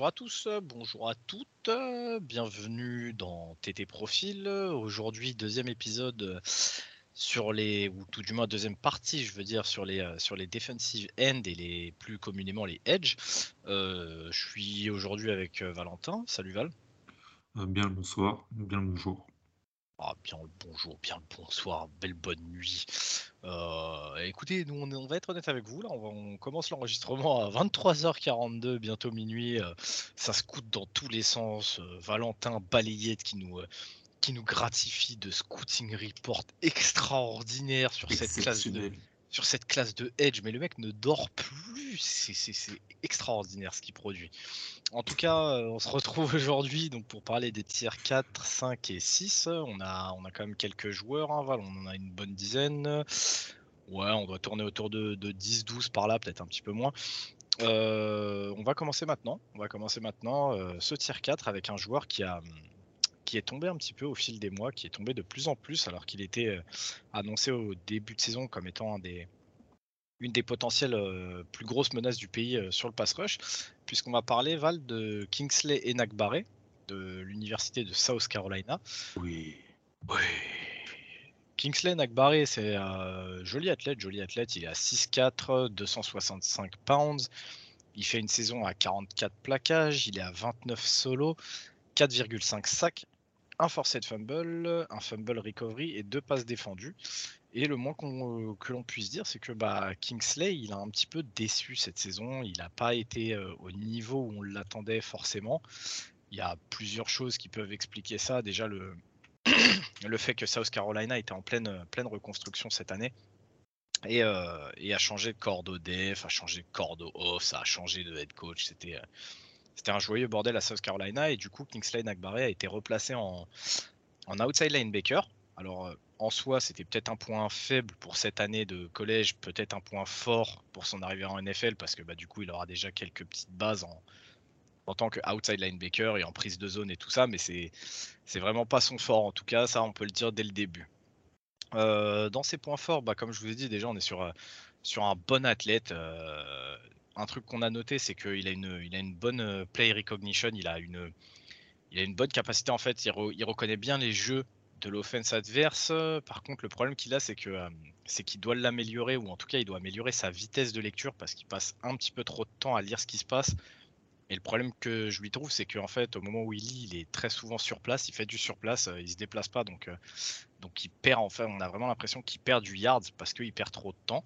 bonjour à tous, bonjour à toutes, bienvenue dans TT Profil. Aujourd'hui, deuxième épisode sur les, ou tout du moins deuxième partie, je veux dire, sur les, sur les defensive end et les plus communément les edge. je suis aujourd'hui avec Valentin. Salut Val. bien le bonsoir, bien le bonjour. Ah, bien le bonjour, bien le bonsoir, belle bonne nuit. Euh, écoutez, nous on, va être honnête avec vous, là on, commence l'enregistrement à 23h42, bientôt minuit. Euh, ça se dans tous les sens. Euh, Valentin Balayette qui nous, qui nous gratifie de scouting report extraordinaire sur cette classe de, sur cette classe de Edge, mais le mec ne dort plus. C'est extraordinaire ce qu'il produit. En tout cas, euh, on se retrouve aujourd'hui donc pour parler des tiers 4, 5 et 6. On a, on a quand même quelques joueurs, hein, on en a une bonne dizaine. Ouais, on doit tourner autour de, 10-12 par là, peut-être un petit peu moins. Euh, on va commencer maintenant. On va commencer maintenant euh, ce tier 4 avec un joueur qui a qui est tombé un petit peu au fil des mois, qui est tombé de plus en plus alors qu'il était euh, annoncé au début de saison comme étant un des, une des potentielles euh, plus grosses menaces du pays euh, sur le pass rush, puisqu'on va parler, Val, de Kingsley Enagbare de l'université de South Carolina. Oui. Oui. Kingsley Enagbare, c'est un joli athlète, joli athlète. Il est à 6'4, 265 pounds. Il fait une saison à 44 plaquages. Il est à 29 solos, 4,5 sacs, un forcé fumble, un fumble recovery et deux passes défendues. Et le moins euh, que l'on puisse dire, c'est que bah, Kingsley, il a un petit peu déçu cette saison. Il n'a pas été euh, au niveau où on l'attendait forcément. Il y a plusieurs choses qui peuvent expliquer ça. Déjà, le, fait que South Carolina était en pleine, pleine reconstruction cette année. Et, euh, a changé de corps def, a changé de corps off, ça a changé de head coach. C'était c'était un joyeux bordel à South Carolina et du coup Kingsley Nagbare a été replacé en, outside linebacker. Alors euh, en soi c'était peut-être un point faible pour cette année de collège, peut-être un point fort pour son arrivée en NFL parce que bah, du coup il aura déjà quelques petites bases en, en tant que outside linebacker et en prise de zone et tout ça, mais c'est c'est vraiment pas son fort en tout cas, ça on peut le dire dès le début. Euh, dans ses points forts, bah, comme je vous ai dit déjà, on est sur, euh, sur un bon athlète un truc qu'on a noté, c'est qu'il a une, bonne euh, play recognition, il a une, bonne capacité en fait, il, reconnaît bien les jeux de l'offense adverse. Par contre, le problème qu'il a, euh, c'est qu'il doit l'améliorer ou en tout cas, il doit améliorer sa vitesse de lecture parce qu'il passe un petit peu trop de temps à lire ce qui se passe. Et le problème que je lui trouve, c'est qu'en fait, au moment où il lit, il est très souvent sur place, il fait du sur place, euh, il se déplace pas, donc, donc il perd. Enfin, on a vraiment l'impression qu'il perd du yard parce qu'il perd trop de temps.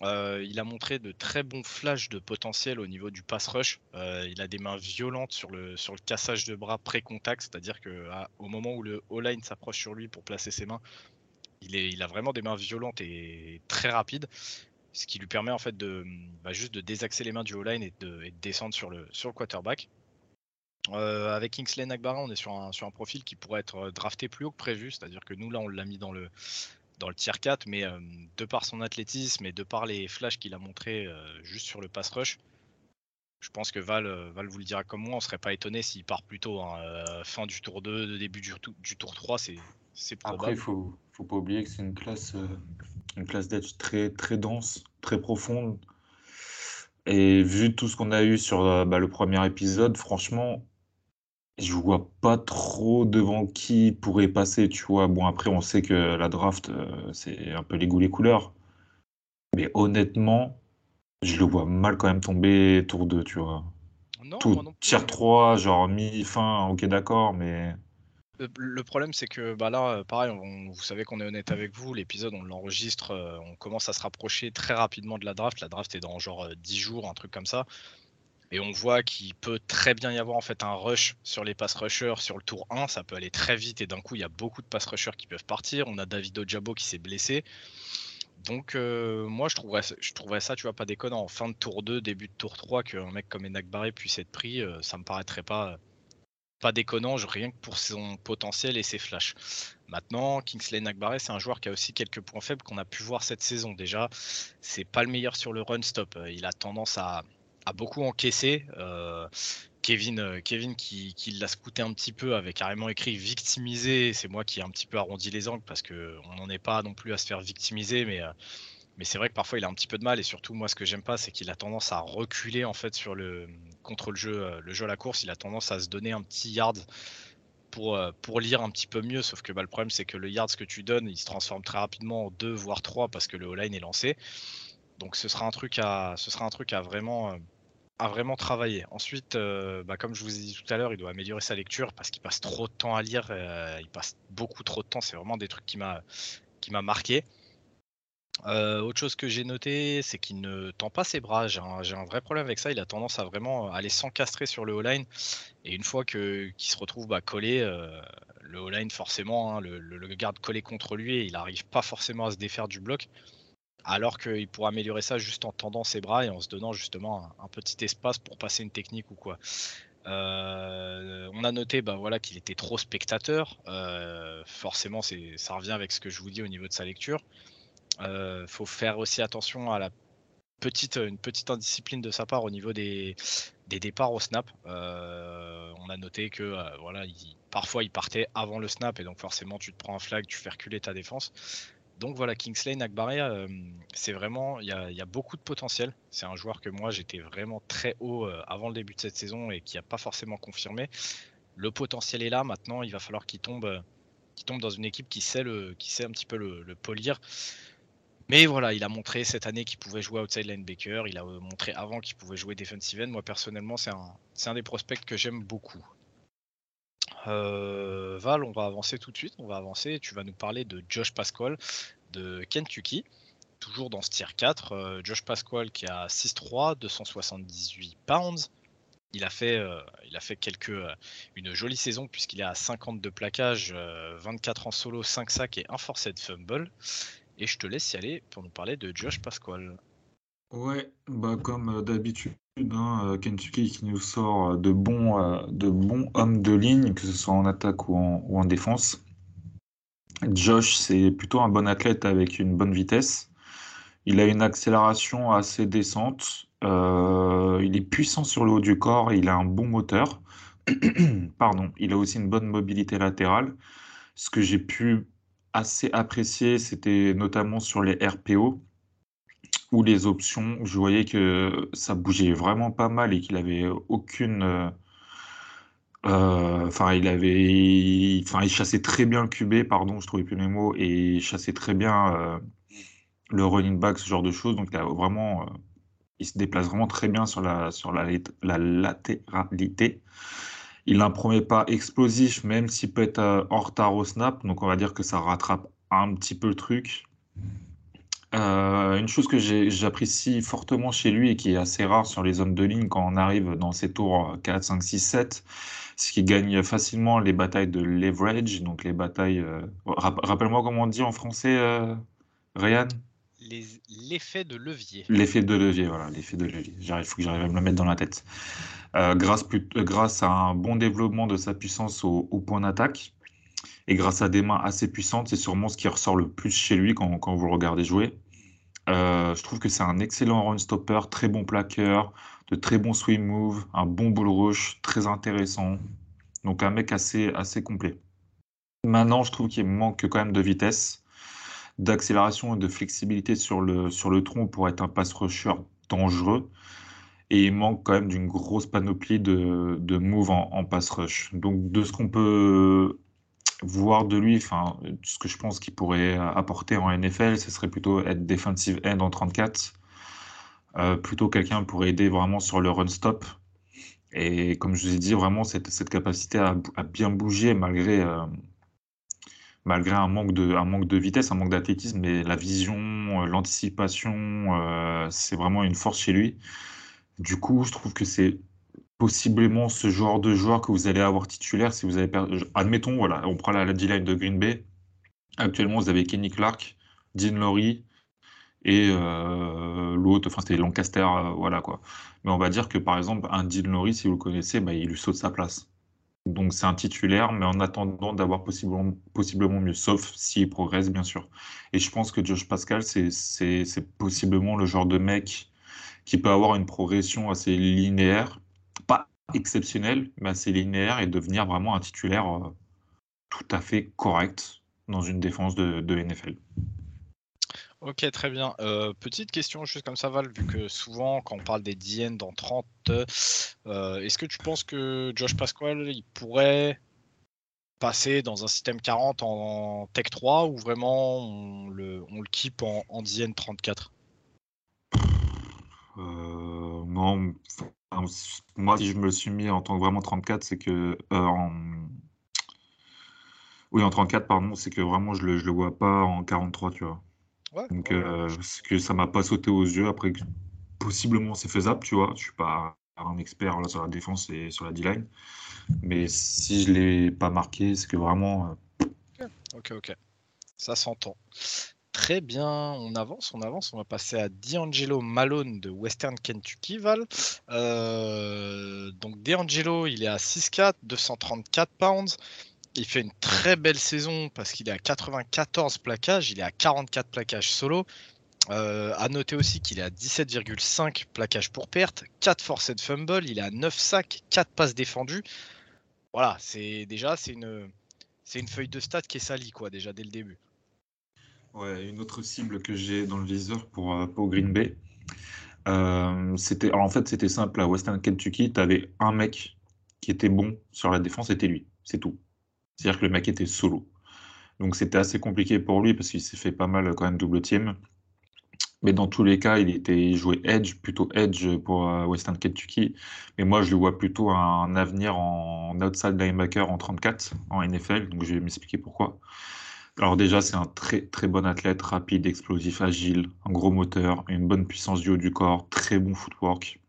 Euh, il a montré de très bons flashs de potentiel au niveau du pass rush. Euh, il a des mains violentes sur le, sur le cassage de bras pré-contact, c'est-à-dire qu'au moment où le O-line s'approche sur lui pour placer ses mains, il, a vraiment des mains violentes et très rapides, ce qui lui permet en fait de bah, juste de désaxer les mains du O-line et de, descendre sur le, sur le quarterback. Euh, avec Kingsley Nagbara, on est sur un, sur un profil qui pourrait être drafté plus haut que prévu, c'est-à-dire que nous là on l'a mis dans le, dans le tier 4, mais euh, de par son athlétisme et de par les flashs qu'il a montré euh, juste sur le pass rush, je pense que Val, euh, Val vous le dira comme moi, on serait pas étonné s'il part plus tôt. Hein. fin du tour 2, début du, du tour 3, c'est probable. Après, il faut, faut pas oublier que c'est une classe, une classe d'edge très, très dense, très profonde. Et vu tout ce qu'on a eu sur bah, le premier épisode, franchement, je vois pas trop devant qui pourrait passer, tu vois. Bon, après, on sait que la draft, euh, c'est un peu les goûts, les couleurs. Mais honnêtement, je le vois mal quand même tomber tour 2, tu vois. Non, Tout non tier 3, genre mi-fin, ok, d'accord, mais. Le, problème, c'est que bah là, euh, pareil, vous savez qu'on est honnête avec vous. L'épisode, on l'enregistre, euh, on commence à se rapprocher très rapidement de la draft. La draft est dans genre 10 jours, un truc comme ça. Et on voit qu'il peut très bien y avoir fait un rush sur les pass rushers sur le tour 1. Ça peut aller très vite et d'un coup, il y a beaucoup de pass rushers qui peuvent partir. On a David Ojabo qui s'est blessé. Donc, euh, moi, je trouverais, ça, tu vois, pas déconnant. En fin de tour 2, début de tour 3, qu'un mec comme Enak Barré puisse être pris, euh, ça me paraîtrait pas, pas déconnant, rien que pour son potentiel et ses flashs. Maintenant, Kingsley Nakbaré, c'est un joueur qui a aussi quelques points faibles qu'on a pu voir cette saison. Déjà, c'est pas le meilleur sur le run stop. Il a tendance à, a beaucoup encaissé. Euh, Kevin, euh, Kevin qui, l'a scouté un petit peu avait carrément écrit victimisé. C'est moi qui ai un petit peu arrondi les angles parce qu'on n'en est pas non plus à se faire victimiser, mais, euh, Mais c'est vrai que parfois il a un petit peu de mal et surtout moi ce que j'aime pas c'est qu'il a tendance à reculer en fait sur le contre le jeu le jeu à la course, il a tendance à se donner un petit yard pour, pour lire un petit peu mieux sauf que bah, le problème c'est que le yard ce que tu donnes, il se transforme très rapidement en 2 voire 3 parce que le O-line est lancé. Donc ce sera un truc à ce sera un truc à vraiment vraiment travailler. Ensuite, bah, comme je vous ai dit tout à l'heure, il doit améliorer sa lecture parce qu'il passe trop de temps à lire. il passe beaucoup trop de temps. C'est vraiment des trucs qui m'a marqué. Euh, autre chose que j'ai noté, c'est qu'il ne tend pas ses bras. J'ai un, vrai problème avec ça. Il a tendance à vraiment aller s'encastrer sur le O-line. Et une fois qu'il se retrouve bah, collé, euh, le O-line, forcément, hein, le, garde collé contre lui, et il n'arrive pas forcément à se défaire du bloc. Alors qu'il pourrait améliorer ça juste en tendant ses bras et en se donnant justement un, petit espace pour passer une technique ou quoi. Euh, on a noté bah, voilà, qu'il était trop spectateur. forcément, c'est, ça revient avec ce que je vous dis au niveau de sa lecture. Euh, faut faire aussi attention à la petite, une petite indiscipline de sa part au niveau des, des départs au snap. Euh, on a noté que euh, voilà, parfois il partait avant le snap et donc forcément tu te prends un flag, tu fais reculer ta défense. Donc voilà, Kingsley Nakbari, euh, c'est vraiment, il y a, beaucoup de potentiel. C'est un joueur que moi j'étais vraiment très haut avant le début de cette saison et qui n'a pas forcément confirmé. Le potentiel est là. Maintenant, il va falloir qu'il tombe, qu'il tombe dans une équipe qui sait, le, qui sait un petit peu le, polir. Mais voilà, il a montré cette année qu'il pouvait jouer outside linebacker. Il a euh, montré avant qu'il pouvait jouer defensive end. Moi, personnellement, c'est un, un, des prospects que j'aime beaucoup. Euh, Val, on va avancer tout de suite. On va avancer. Tu vas nous parler de Josh Pasquale de Kentucky. Toujours dans ce tier 4. Euh, Josh Pasquale qui a 6'3, 278 pounds. Il a fait, il a fait quelques, une jolie saison puisqu'il est à 52 plaquages, 24 en solo, 5 sacs et un forced fumble. Et je te laisse y aller pour nous parler de Josh Pasquale. Ouais, bah comme euh, d'habitude, hein, euh, Kentucky qui nous sort euh, de bons, de bons hommes de ligne, que ce soit en attaque ou en, défense. Josh, c'est plutôt un bon athlète avec une bonne vitesse. Il a une accélération assez décente. il est puissant sur le haut du corps. Il a un bon moteur. Pardon. Il a aussi une bonne mobilité latérale. Ce que j'ai pu assez apprécié, c'était notamment sur les RPO ou les options. Je voyais que ça bougeait vraiment pas mal et qu'il avait aucune. Euh, euh, enfin, il avait, enfin, il chassait très bien le QB, pardon, je trouvais plus les mots, et il chassait très bien euh, le running back, ce genre de choses. Donc, il vraiment, il se déplace vraiment très bien sur la sur la, la latéralité. Il n'a premier pas explosif, même s'il peut être en retard au snap. Donc on va dire que ça rattrape un petit peu le truc. Euh, une chose que j'apprécie fortement chez lui et qui est assez rare sur les hommes de ligne quand on arrive dans ces tours 4, 5, 6, 7, c'est qu'il gagne facilement les batailles de leverage, donc les batailles... Euh, rappelle-moi comment on dit en français, Ryan? L'effet de levier. L'effet de levier, voilà, l'effet de levier. Il faut que j'arrive à me le mettre dans la tête. Euh, grâce, euh, grâce, à un bon développement de sa puissance au, point d'attaque et grâce à des mains assez puissantes, c'est sûrement ce qui ressort le plus chez lui quand, quand vous le regardez jouer. Euh, je trouve que c'est un excellent run stopper, très bon plaqueur, de très bons swing moves, un bon bull rush, très intéressant. Donc un mec assez, assez complet. Maintenant, je trouve qu'il manque quand même de vitesse, d'accélération et de flexibilité sur le, sur le tronc pour être un pass rusher dangereux et il manque quand même d'une grosse panoplie de, de moves en, pass rush. Donc de ce qu'on peut voir de lui, enfin, ce que je pense qu'il pourrait apporter en NFL, ce serait plutôt être defensive end en 34. Euh, plutôt quelqu'un pour aider vraiment sur le run stop. Et comme je vous ai dit, vraiment cette, cette capacité à, bien bouger malgré, euh, malgré un, manque de, un manque de vitesse, un manque d'athlétisme, mais la vision, euh, l'anticipation, c'est vraiment une force chez lui. Du coup, je trouve que c'est possiblement ce genre de joueur que vous allez avoir titulaire si vous avez perdu. Admettons, voilà, on prend la, D-line de Green Bay. Actuellement, vous avez Kenny Clark, Dean Laurie et euh, l'autre, enfin c'était Lancaster, euh, voilà quoi. Mais on va dire que par exemple, un Dean Laurie, si vous le connaissez, bah, il lui saute sa place. Donc c'est un titulaire, mais en attendant d'avoir possiblement, possiblement mieux, sauf s'il progresse, bien sûr. Et je pense que Josh Pascal, c'est possiblement le genre de mec qui peut avoir une progression assez linéaire, pas exceptionnelle, mais assez linéaire et devenir vraiment un titulaire euh, tout à fait correct dans une défense de, NFL. Ok, très bien. Euh, petite question, juste comme ça, Val, vu que souvent, quand on parle des DN dans 30, euh, est-ce que tu penses que Josh Pasquale, il pourrait passer dans un système 40 en Tech 3 ou vraiment on le, on keep en, en DN 34 euh, Non, moi, si je me suis mis en tant que vraiment 34, c'est que. en... Oui, en 34, pardon, c'est que vraiment, je le, je le vois pas en 43, tu vois. Donc, euh, que ça m'a pas sauté aux yeux. Après, possiblement, c'est faisable, tu vois. Je suis pas un expert là, sur la défense et sur la D-line. Mais si je l'ai pas marqué, c'est que vraiment. Euh, ok, ok. Ça s'entend. Très bien, on avance, on avance. On va passer à D'Angelo Malone de Western Kentucky, Val. Euh, donc D'Angelo, il est à 6'4, 234 pounds. Il fait une très belle saison parce qu'il est à 94 plaquages, il est à 44 plaquages solo. Euh, à noter aussi qu'il est à 17,5 plaquages pour perte, 4 forced fumble, il est à 9 sacs, 4 passes défendues. Voilà, c'est déjà c'est une une feuille de stats qui est salie quoi déjà dès le début. Ouais, une autre cible que j'ai dans le viseur pour, euh, pour Green Bay. Euh, en fait c'était simple à Western Kentucky, tu avais un mec qui était bon sur la défense, c'était lui, c'est tout. C'est-à-dire que le mec était solo. Donc c'était assez compliqué pour lui parce qu'il s'est fait pas mal quand même double team. Mais dans tous les cas, il était joué edge, plutôt edge pour euh, Western Kentucky. Mais moi, je le vois plutôt un avenir en outside linebacker en 34 en NFL. Donc je vais m'expliquer pourquoi. Alors déjà, c'est un très très bon athlète, rapide, explosif, agile, un gros moteur, une bonne puissance du haut du corps, très bon footwork.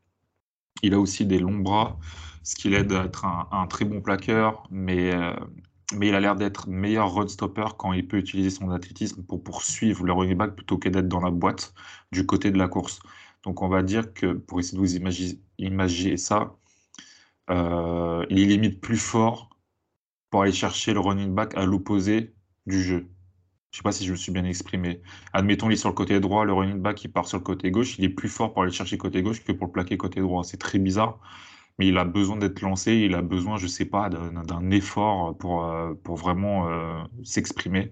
Il a aussi des longs bras, ce qui l'aide à être un, très bon plaqueur, mais euh, mais il a l'air d'être meilleur run stopper quand il peut utiliser son athlétisme pour poursuivre le running back plutôt que d'être dans la boîte du côté de la course. Donc on va dire que pour essayer de vous imaginer, ça, euh, il est limite plus fort pour aller chercher le running back à l'opposé du jeu. Je ne sais pas si je me suis bien exprimé. Admettons, il est sur le côté droit, le running back il part sur le côté gauche, il est plus fort pour aller chercher côté gauche que pour le plaquer côté droit. C'est très bizarre mais il a besoin d'être lancé, il a besoin, je sais pas, d'un effort pour, euh, pour vraiment euh, s'exprimer.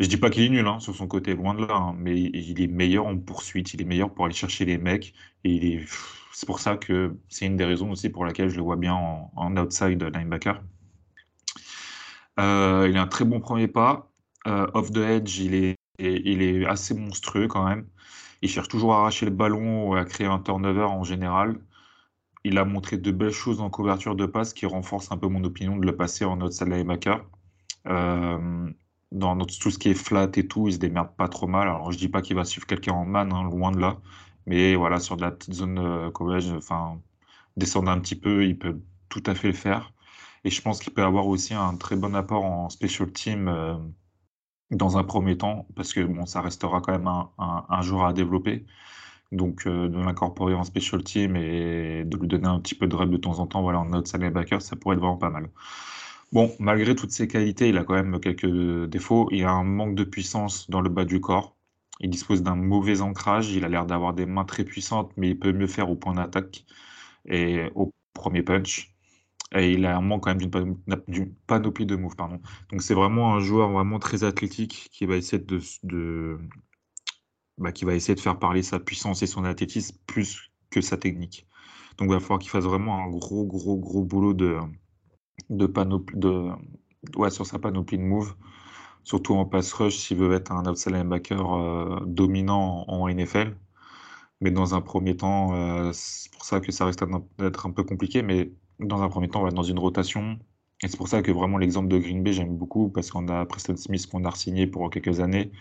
Je dis pas qu'il est nul hein, sur son côté, loin de là, hein, mais il est meilleur en poursuite, il est meilleur pour aller chercher les mecs, et c'est pour ça que c'est une des raisons aussi pour laquelle je le vois bien en, outside linebacker. Euh, il a un très bon premier pas. off the edge, il est, assez monstrueux quand même. Il cherche toujours à arracher le ballon ou à créer un turnover en général il a montré de belles choses en couverture de passe qui renforcent un peu mon opinion de le passer en outside linebacker. Euh, dans notre, tout ce qui est flat et tout, il se démerde pas trop mal. Alors je dis pas qu'il va suivre quelqu'un en man, hein, loin de là. Mais voilà, sur de la petite zone euh, coverage, enfin, descendre un petit peu, il peut tout à fait le faire. Et je pense qu'il peut avoir aussi un très bon apport en special team euh, dans un premier temps, parce que bon, ça restera quand même un, un, un jour à développer. Donc, euh, de l'incorporer en special team et de lui donner un petit peu de rep de temps en temps, voilà, en outside linebacker, ça pourrait être vraiment pas mal. Bon, malgré toutes ses qualités, il a quand même quelques défauts. Il a un manque de puissance dans le bas du corps. Il dispose d'un mauvais ancrage. Il a l'air d'avoir des mains très puissantes, mais il peut mieux faire au point d'attaque et au premier punch. Il a un manque quand même d'une panoplie de moves. Pardon. Donc c'est vraiment un joueur vraiment très athlétique qui va essayer de, de, bah, qui va essayer de faire parler sa puissance et son athlétisme plus que sa technique. Donc il va falloir qu'il fasse vraiment un gros, gros, gros boulot de, de panoplie, de, ouais, sur sa panoplie de moves, surtout en pass rush s'il veut être un outside linebacker euh, dominant en, NFL. Mais dans un premier temps, euh, c'est pour ça que ça risque d'être un peu compliqué, mais dans un premier temps, on va être dans une rotation. Et c'est pour ça que vraiment l'exemple de Green Bay, j'aime beaucoup, parce qu'on a Preston Smith qu'on a signé pour quelques années.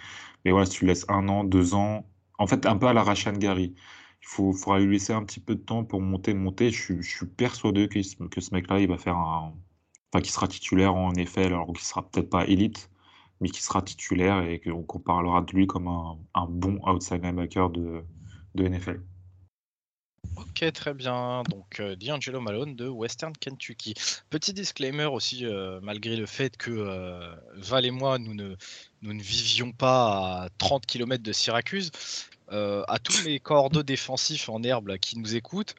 Mais voilà, si tu laisses un an, deux ans, en fait, un peu à la Rashan Gary. Il faut, faudra lui laisser un petit peu de temps pour monter, monter. Je, suis persuadé que, ce mec-là, il va faire un. Enfin, qu'il sera titulaire en effet, alors qu'il sera peut-être pas élite, mais qui sera titulaire et qu'on parlera de lui comme un, bon outside linebacker de, de NFL. Ok, très bien. Donc, euh, D'Angelo Malone de Western Kentucky. Petit disclaimer aussi, euh, malgré le fait que euh, Val et moi, nous ne, vivions pas à 30 km de Syracuse, à tous mes cordeaux défensifs en herbe qui nous écoutent,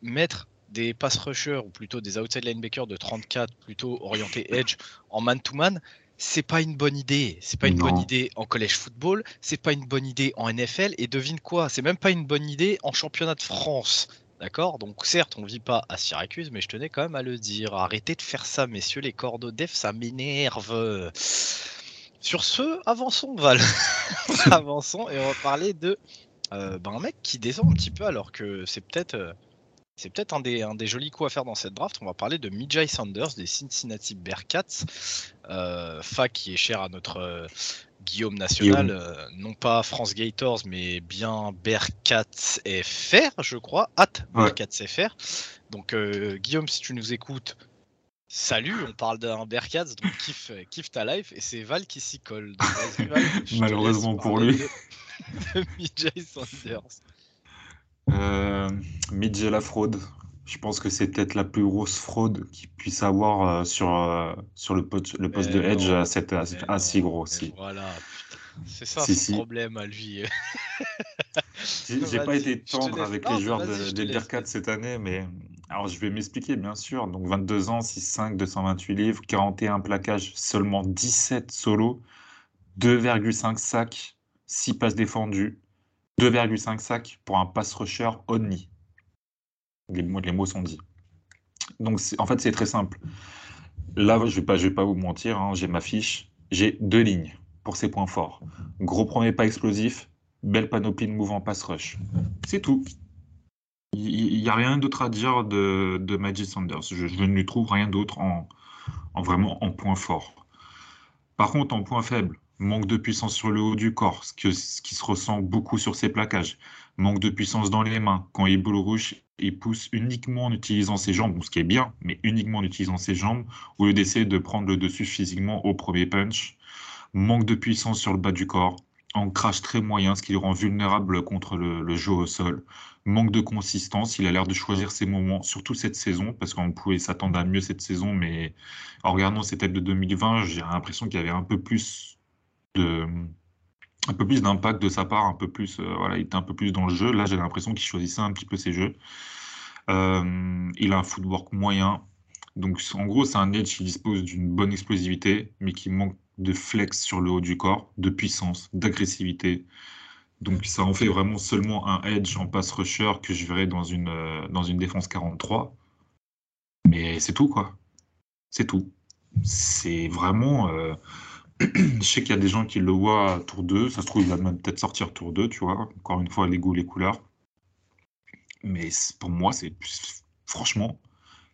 mettre des pass rushers ou plutôt des outside linebackers de 34, plutôt orientés edge en man-to-man, c'est pas une bonne idée. C'est pas une bonne idée en collège football, c'est pas une bonne idée en NFL, et devine quoi, c'est même pas une bonne idée en championnat de France. D'accord? Donc certes, on vit pas à Syracuse, mais je tenais quand même à le dire. Arrêtez de faire ça, messieurs les cordes def, ça m'énerve. Sur ce, avançons, Val. avançons et on va parler de euh, ben, un mec qui descend un petit peu alors que c'est peut-être euh, c'est peut-être un des, un des jolis coups à faire dans cette draft. On va parler de Mijay Sanders des Cincinnati Bearcats, euh, fac qui est cher à notre euh, Guillaume national, euh, non pas France Gators, mais bien Bearcats FR, je crois, at Bearcats FR. Donc Guillaume, si tu nous écoutes, salut, on parle d'un Bearcats, donc kiffe, kiffe ta life, et c'est Val qui s'y colle. Malheureusement pour lui. De, Mijay Sanders. Euh, Midge la fraude. Je pense que c'est peut-être la plus grosse fraude qu'il puisse avoir euh, sur, euh, sur le, poste, le poste de Edge à cette, assez gros aussi. Voilà, c'est ça le problème à lui. J'ai pas été tendre avec les joueurs de, des Bearcats cette année, mais alors je vais m'expliquer bien sûr. Donc 22 ans, 6-5, 228 livres, 41 plaquages, seulement 17 solos, 2,5 sacs, 6 passes défendues, 2,5 sacs pour un pass rusher only. Les, mots sont dits. Donc en fait c'est très simple. Là je vais pas pas vous mentir, hein, j'ai ma fiche, j'ai deux lignes pour ces points forts. Gros premier pas explosif, belle panoplie de mouvement pass rush. C'est tout. Il n'y a rien d'autre à dire de, de Magic Sanders. Je, ne lui trouve rien d'autre en, en, vraiment en point fort. Par contre, en point faible, manque de puissance sur le haut du corps, ce, qui se ressent beaucoup sur ses plaquages, manque de puissance dans les mains. Quand il boule rouge, il pousse uniquement en utilisant ses jambes, ce qui est bien, mais uniquement en utilisant ses jambes, au lieu d'essayer de prendre le dessus physiquement au premier punch. Manque de puissance sur le bas du corps, crash très moyen, ce qui le rend vulnérable contre le, jeu au sol. Manque de consistance, il a l'air de choisir ses moments, surtout cette saison, parce qu'on pouvait s'attendre à mieux cette saison, mais en regardant ses têtes de 2020, j'ai l'impression qu'il y avait un peu plus de un peu plus d'impact de sa part, un peu plus, euh, voilà, il était un peu plus dans le jeu. Là, j'ai l'impression qu'il choisissait un petit peu ses jeux. Euh, il a un footwork moyen. Donc, en gros, c'est un edge qui dispose d'une bonne explosivité, mais qui manque de flex sur le haut du corps, de puissance, d'agressivité. Donc, ça en fait vraiment seulement un edge en pass rusher que je verrais dans une, euh, dans une défense 43. Mais c'est tout, quoi. C'est tout. C'est vraiment. Je sais qu'il y a des gens qui le voient tour 2. Ça se trouve, il va peut-être sortir tour 2, tu vois. Encore une fois, les goûts, les couleurs. Mais pour moi, c'est franchement,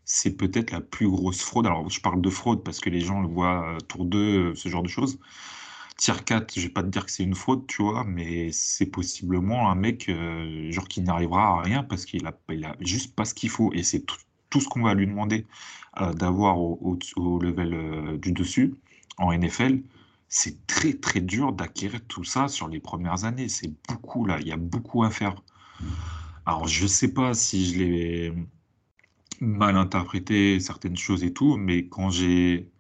c'est peut-être la plus grosse fraude. Alors, je parle de fraude parce que les gens le voient euh, tour 2, euh, ce genre de choses. Tier 4, je vais pas te dire que c'est une fraude, tu vois, mais c'est possiblement un mec euh, genre qui n'arrivera à rien parce qu'il a, juste pas ce qu'il faut. Et c'est tout, ce qu'on va lui demander d'avoir au, au, level du dessus en NFL c'est très très dur d'acquérir tout ça sur les premières années. C'est beaucoup là, il y a beaucoup à faire. Alors je sais pas si je l'ai mal interprété certaines choses et tout, mais quand j'ai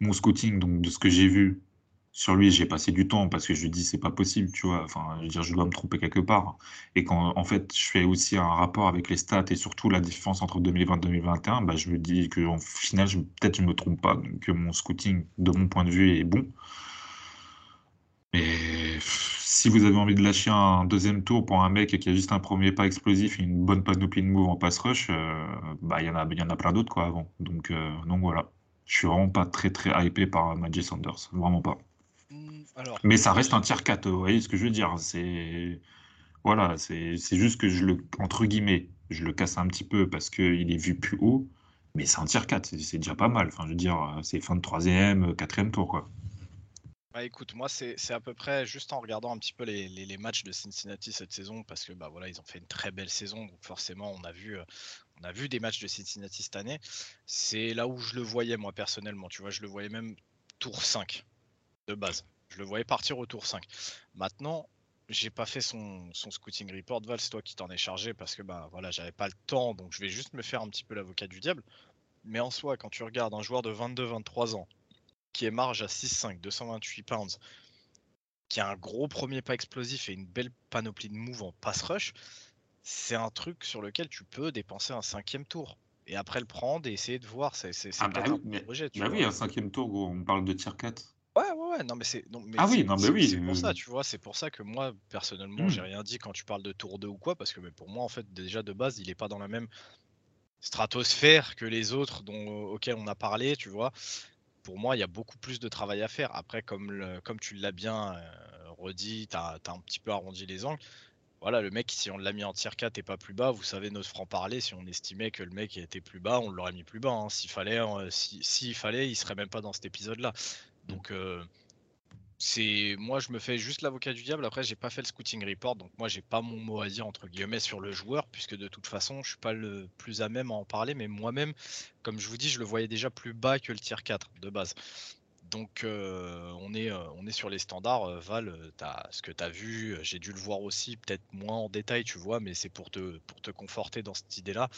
mon scouting, donc de ce que j'ai vu, sur lui, j'ai passé du temps parce que je dis c'est pas possible, tu vois. Enfin, je veux dire, je dois me tromper quelque part. Et quand en fait, je fais aussi un rapport avec les stats et surtout la différence entre 2020 et 2021, bah, je me dis que en final, peut-être je me trompe pas, que mon scouting, de mon point de vue, est bon. Mais si vous avez envie de lâcher un deuxième tour pour un mec qui a juste un premier pas explosif et une bonne panoplie de move en pass rush, euh, bah il y en a, y en a plein d'autres quoi avant. Donc, euh, donc voilà. Je suis vraiment pas très très hypé par Magic Sanders, vraiment pas. Mais ça reste un tier 4, vous voyez ce que je veux dire C'est voilà, c'est juste que je le entre guillemets, je le casse un petit peu parce qu'il est vu plus haut, mais c'est un tier 4, c'est déjà pas mal. Enfin, je veux dire, c'est fin de troisième, quatrième tour quoi. Bah écoute, moi c'est à peu près juste en regardant un petit peu les, les, matchs de Cincinnati cette saison parce que bah voilà ils ont fait une très belle saison donc forcément on a vu on a vu des matchs de Cincinnati cette année. C'est là où je le voyais moi personnellement, tu vois, je le voyais même tour 5 de base. Je le voyais partir au tour 5. Maintenant, j'ai pas fait son, scouting report. Val, c'est toi qui t'en es chargé parce que bah voilà, j'avais pas le temps, donc je vais juste me faire un petit peu l'avocat du diable. Mais en soi, quand tu regardes un joueur de 22-23 ans qui est marge à 6-5, 228 pounds, qui a un gros premier pas explosif et une belle panoplie de move en pass rush, c'est un truc sur lequel tu peux dépenser un cinquième tour. Et après le prendre et essayer de voir. C'est ah bah oui, un projet. bah oui, un cinquième tour, on parle de tier 4. Ouais, ouais, ouais, non, mais c'est. Ah oui, non, mais oui. C'est pour ça, tu vois, c'est pour ça que moi, personnellement, j'ai rien dit quand tu parles de tour 2 ou quoi, parce que mais pour moi, en fait, déjà de base, il est pas dans la même stratosphère que les autres dont, auxquels on a parlé, tu vois. Pour moi, il y a beaucoup plus de travail à faire. Après, comme, le- comme tu l'as bien euh, redit, tu as, un petit peu arrondi les angles. Voilà, le mec, si on l'a mis en tier 4 et pas plus bas, vous savez notre franc-parler, si on estimait que le mec était plus bas, on l'aurait mis plus bas. hein. S'il fallait, si- s'il fallait, il serait même pas dans cet épisode-là. Donc, euh, c'est moi, je me fais juste l'avocat du diable. Après, j'ai pas fait le scouting report, donc moi, j'ai pas mon mot à dire entre guillemets sur le joueur, puisque de toute façon, je suis pas le plus à même à en parler. Mais moi-même, comme je vous dis, je le voyais déjà plus bas que le tier 4 de base. Donc, euh, on, est, euh, on est sur les standards. Val, ce que tu as vu, j'ai dû le voir aussi, peut-être moins en détail, tu vois, mais c'est pour te conforter dans cette idée-là.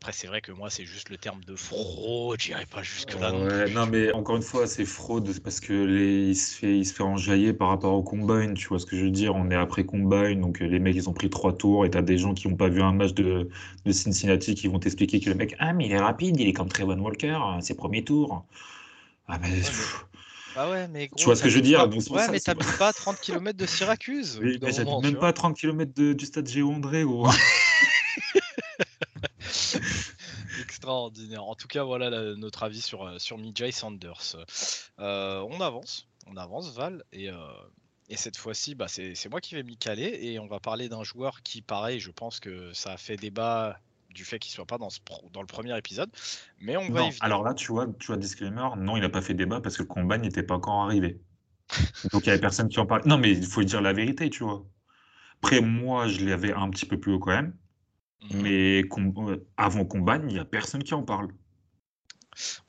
Après, c'est vrai que moi, c'est juste le terme de fraude, j'irai pas jusque-là non Ouais, plus. non, tu mais encore une fois, c'est fraude parce que les, il se fait, il se fait enjailler par rapport au combine. Tu vois ce que je veux dire? On est après combine, donc euh, les mecs, ils ont pris trois tours et t'as des gens qui n'ont pas vu un match de, de Cincinnati qui vont t'expliquer que le mec, ah, mais il est rapide, il est comme Trevon Walker, euh, ses premiers tours. Ah, mais. Ouais, mais- pff, Ah ouais, mais Tu gros, vois ce que je veux t'habites dire? pas... Pour Ouais, ça, mais t'habites pas à 30 km de Syracuse Mais, mais j'habite tu même pas à 30 km du stade Géo André, gros. Extraordinaire. En tout cas, voilà la- notre avis sur, euh, sur Mijay Sanders. Euh, on avance, on avance, Val, et, euh, et cette fois-ci, bah, c'est moi qui vais m'y caler, et on va parler d'un joueur qui, pareil, je pense que ça a fait débat du fait qu'il soit pas dans, ce pro- dans le premier épisode, mais on va alors là, tu vois, tu vois, disclaimer, non, il n'a pas fait débat parce que le combat n'était pas encore arrivé. Donc, il y avait personne qui en parlait. Non, mais il faut dire la vérité, tu vois. Après, moi, je l'avais un petit peu plus haut quand même. Mhm. Mais euh, avant combat, il n'y a personne qui en parle.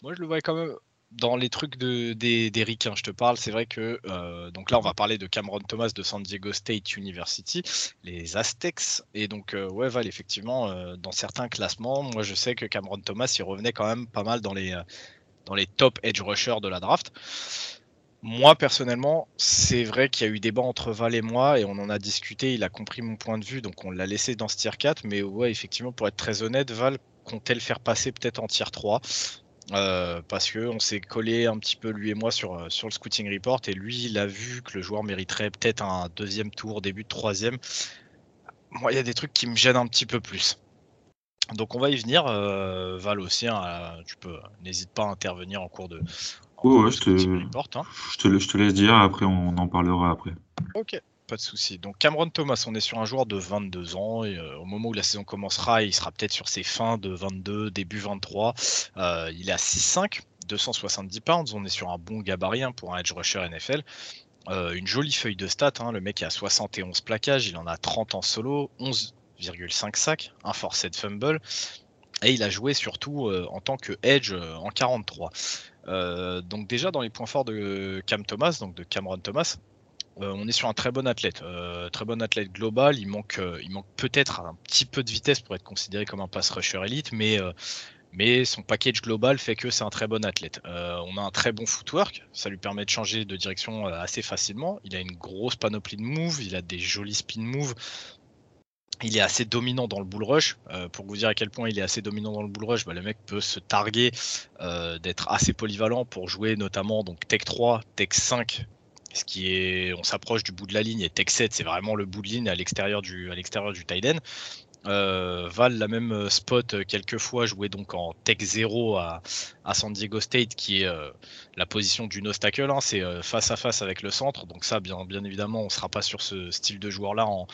Moi, je le voyais quand même dans les trucs de, des, des ricains, je te parle. C'est vrai que, euh, donc là, on va parler de Cameron Thomas de San Diego State University, les Aztecs. Et donc, euh, ouais, Val, effectivement, euh, dans certains classements, moi, je sais que Cameron Thomas, il revenait quand même pas mal dans les, dans les top edge rushers de la draft. Moi, personnellement, c'est vrai qu'il y a eu débat entre Val et moi, et on en a discuté, il a compris mon point de vue, donc on l'a laissé dans ce tier 4. Mais ouais, effectivement, pour être très honnête, Val comptait le faire passer peut-être en tier 3. Euh, parce que on s'est collé un petit peu lui et moi sur, euh, sur le scouting report et lui il a vu que le joueur mériterait peut-être un deuxième tour, début de troisième. Moi il y a des trucs qui me gênent un petit peu plus. Donc on va y venir. euh, Val aussi, hein, tu peux, n'hésite pas à intervenir en cours de, Ouais, de je te- hein. Je te, je te laisse dire, après on en parlera après. Ok, pas de souci. Donc Cameron Thomas, on est sur un joueur de 22 ans et euh, au moment où la saison commencera, il sera peut-être sur ses fins de 22, début 23. Euh, il est à 6'5, 270 pounds. On est sur un bon gabarit hein, pour un edge rusher NFL. Euh, une jolie feuille de stats. hein. Le mec est à 71 plaquages, il en a 30 en solo, 11,5 sacs, un forced fumble. Et il a joué surtout en tant que edge en 43. Euh, donc déjà dans les points forts de Cam Thomas, donc de Cameron Thomas, euh, on est sur un très bon athlète, euh, très bon athlète global. Il manque, il manque peut-être un petit peu de vitesse pour être considéré comme un pass rusher élite, mais, mais son package global fait que c'est un très bon athlète. On a un très bon footwork, ça lui permet de changer de direction assez facilement. Il a une grosse panoplie de moves, il a des jolis spin moves. Il est assez dominant dans le bull rush. Euh, pour vous dire à quel point il est assez dominant dans le bull rush, bah, le mec peut se targuer euh, d'être assez polyvalent pour jouer notamment donc Tech 3, Tech 5 ce qui est, on s'approche du bout de la ligne et Tech 7 c'est vraiment le bout de ligne à l'extérieur du, à l'extérieur. Euh, Val la même spot euh, quelques fois joué donc en Tech 0 à, San Diego State qui est la position du nose hein, c'est face à face avec le centre. Donc ça bien, bien évidemment on sera pas sur ce style de joueur là en,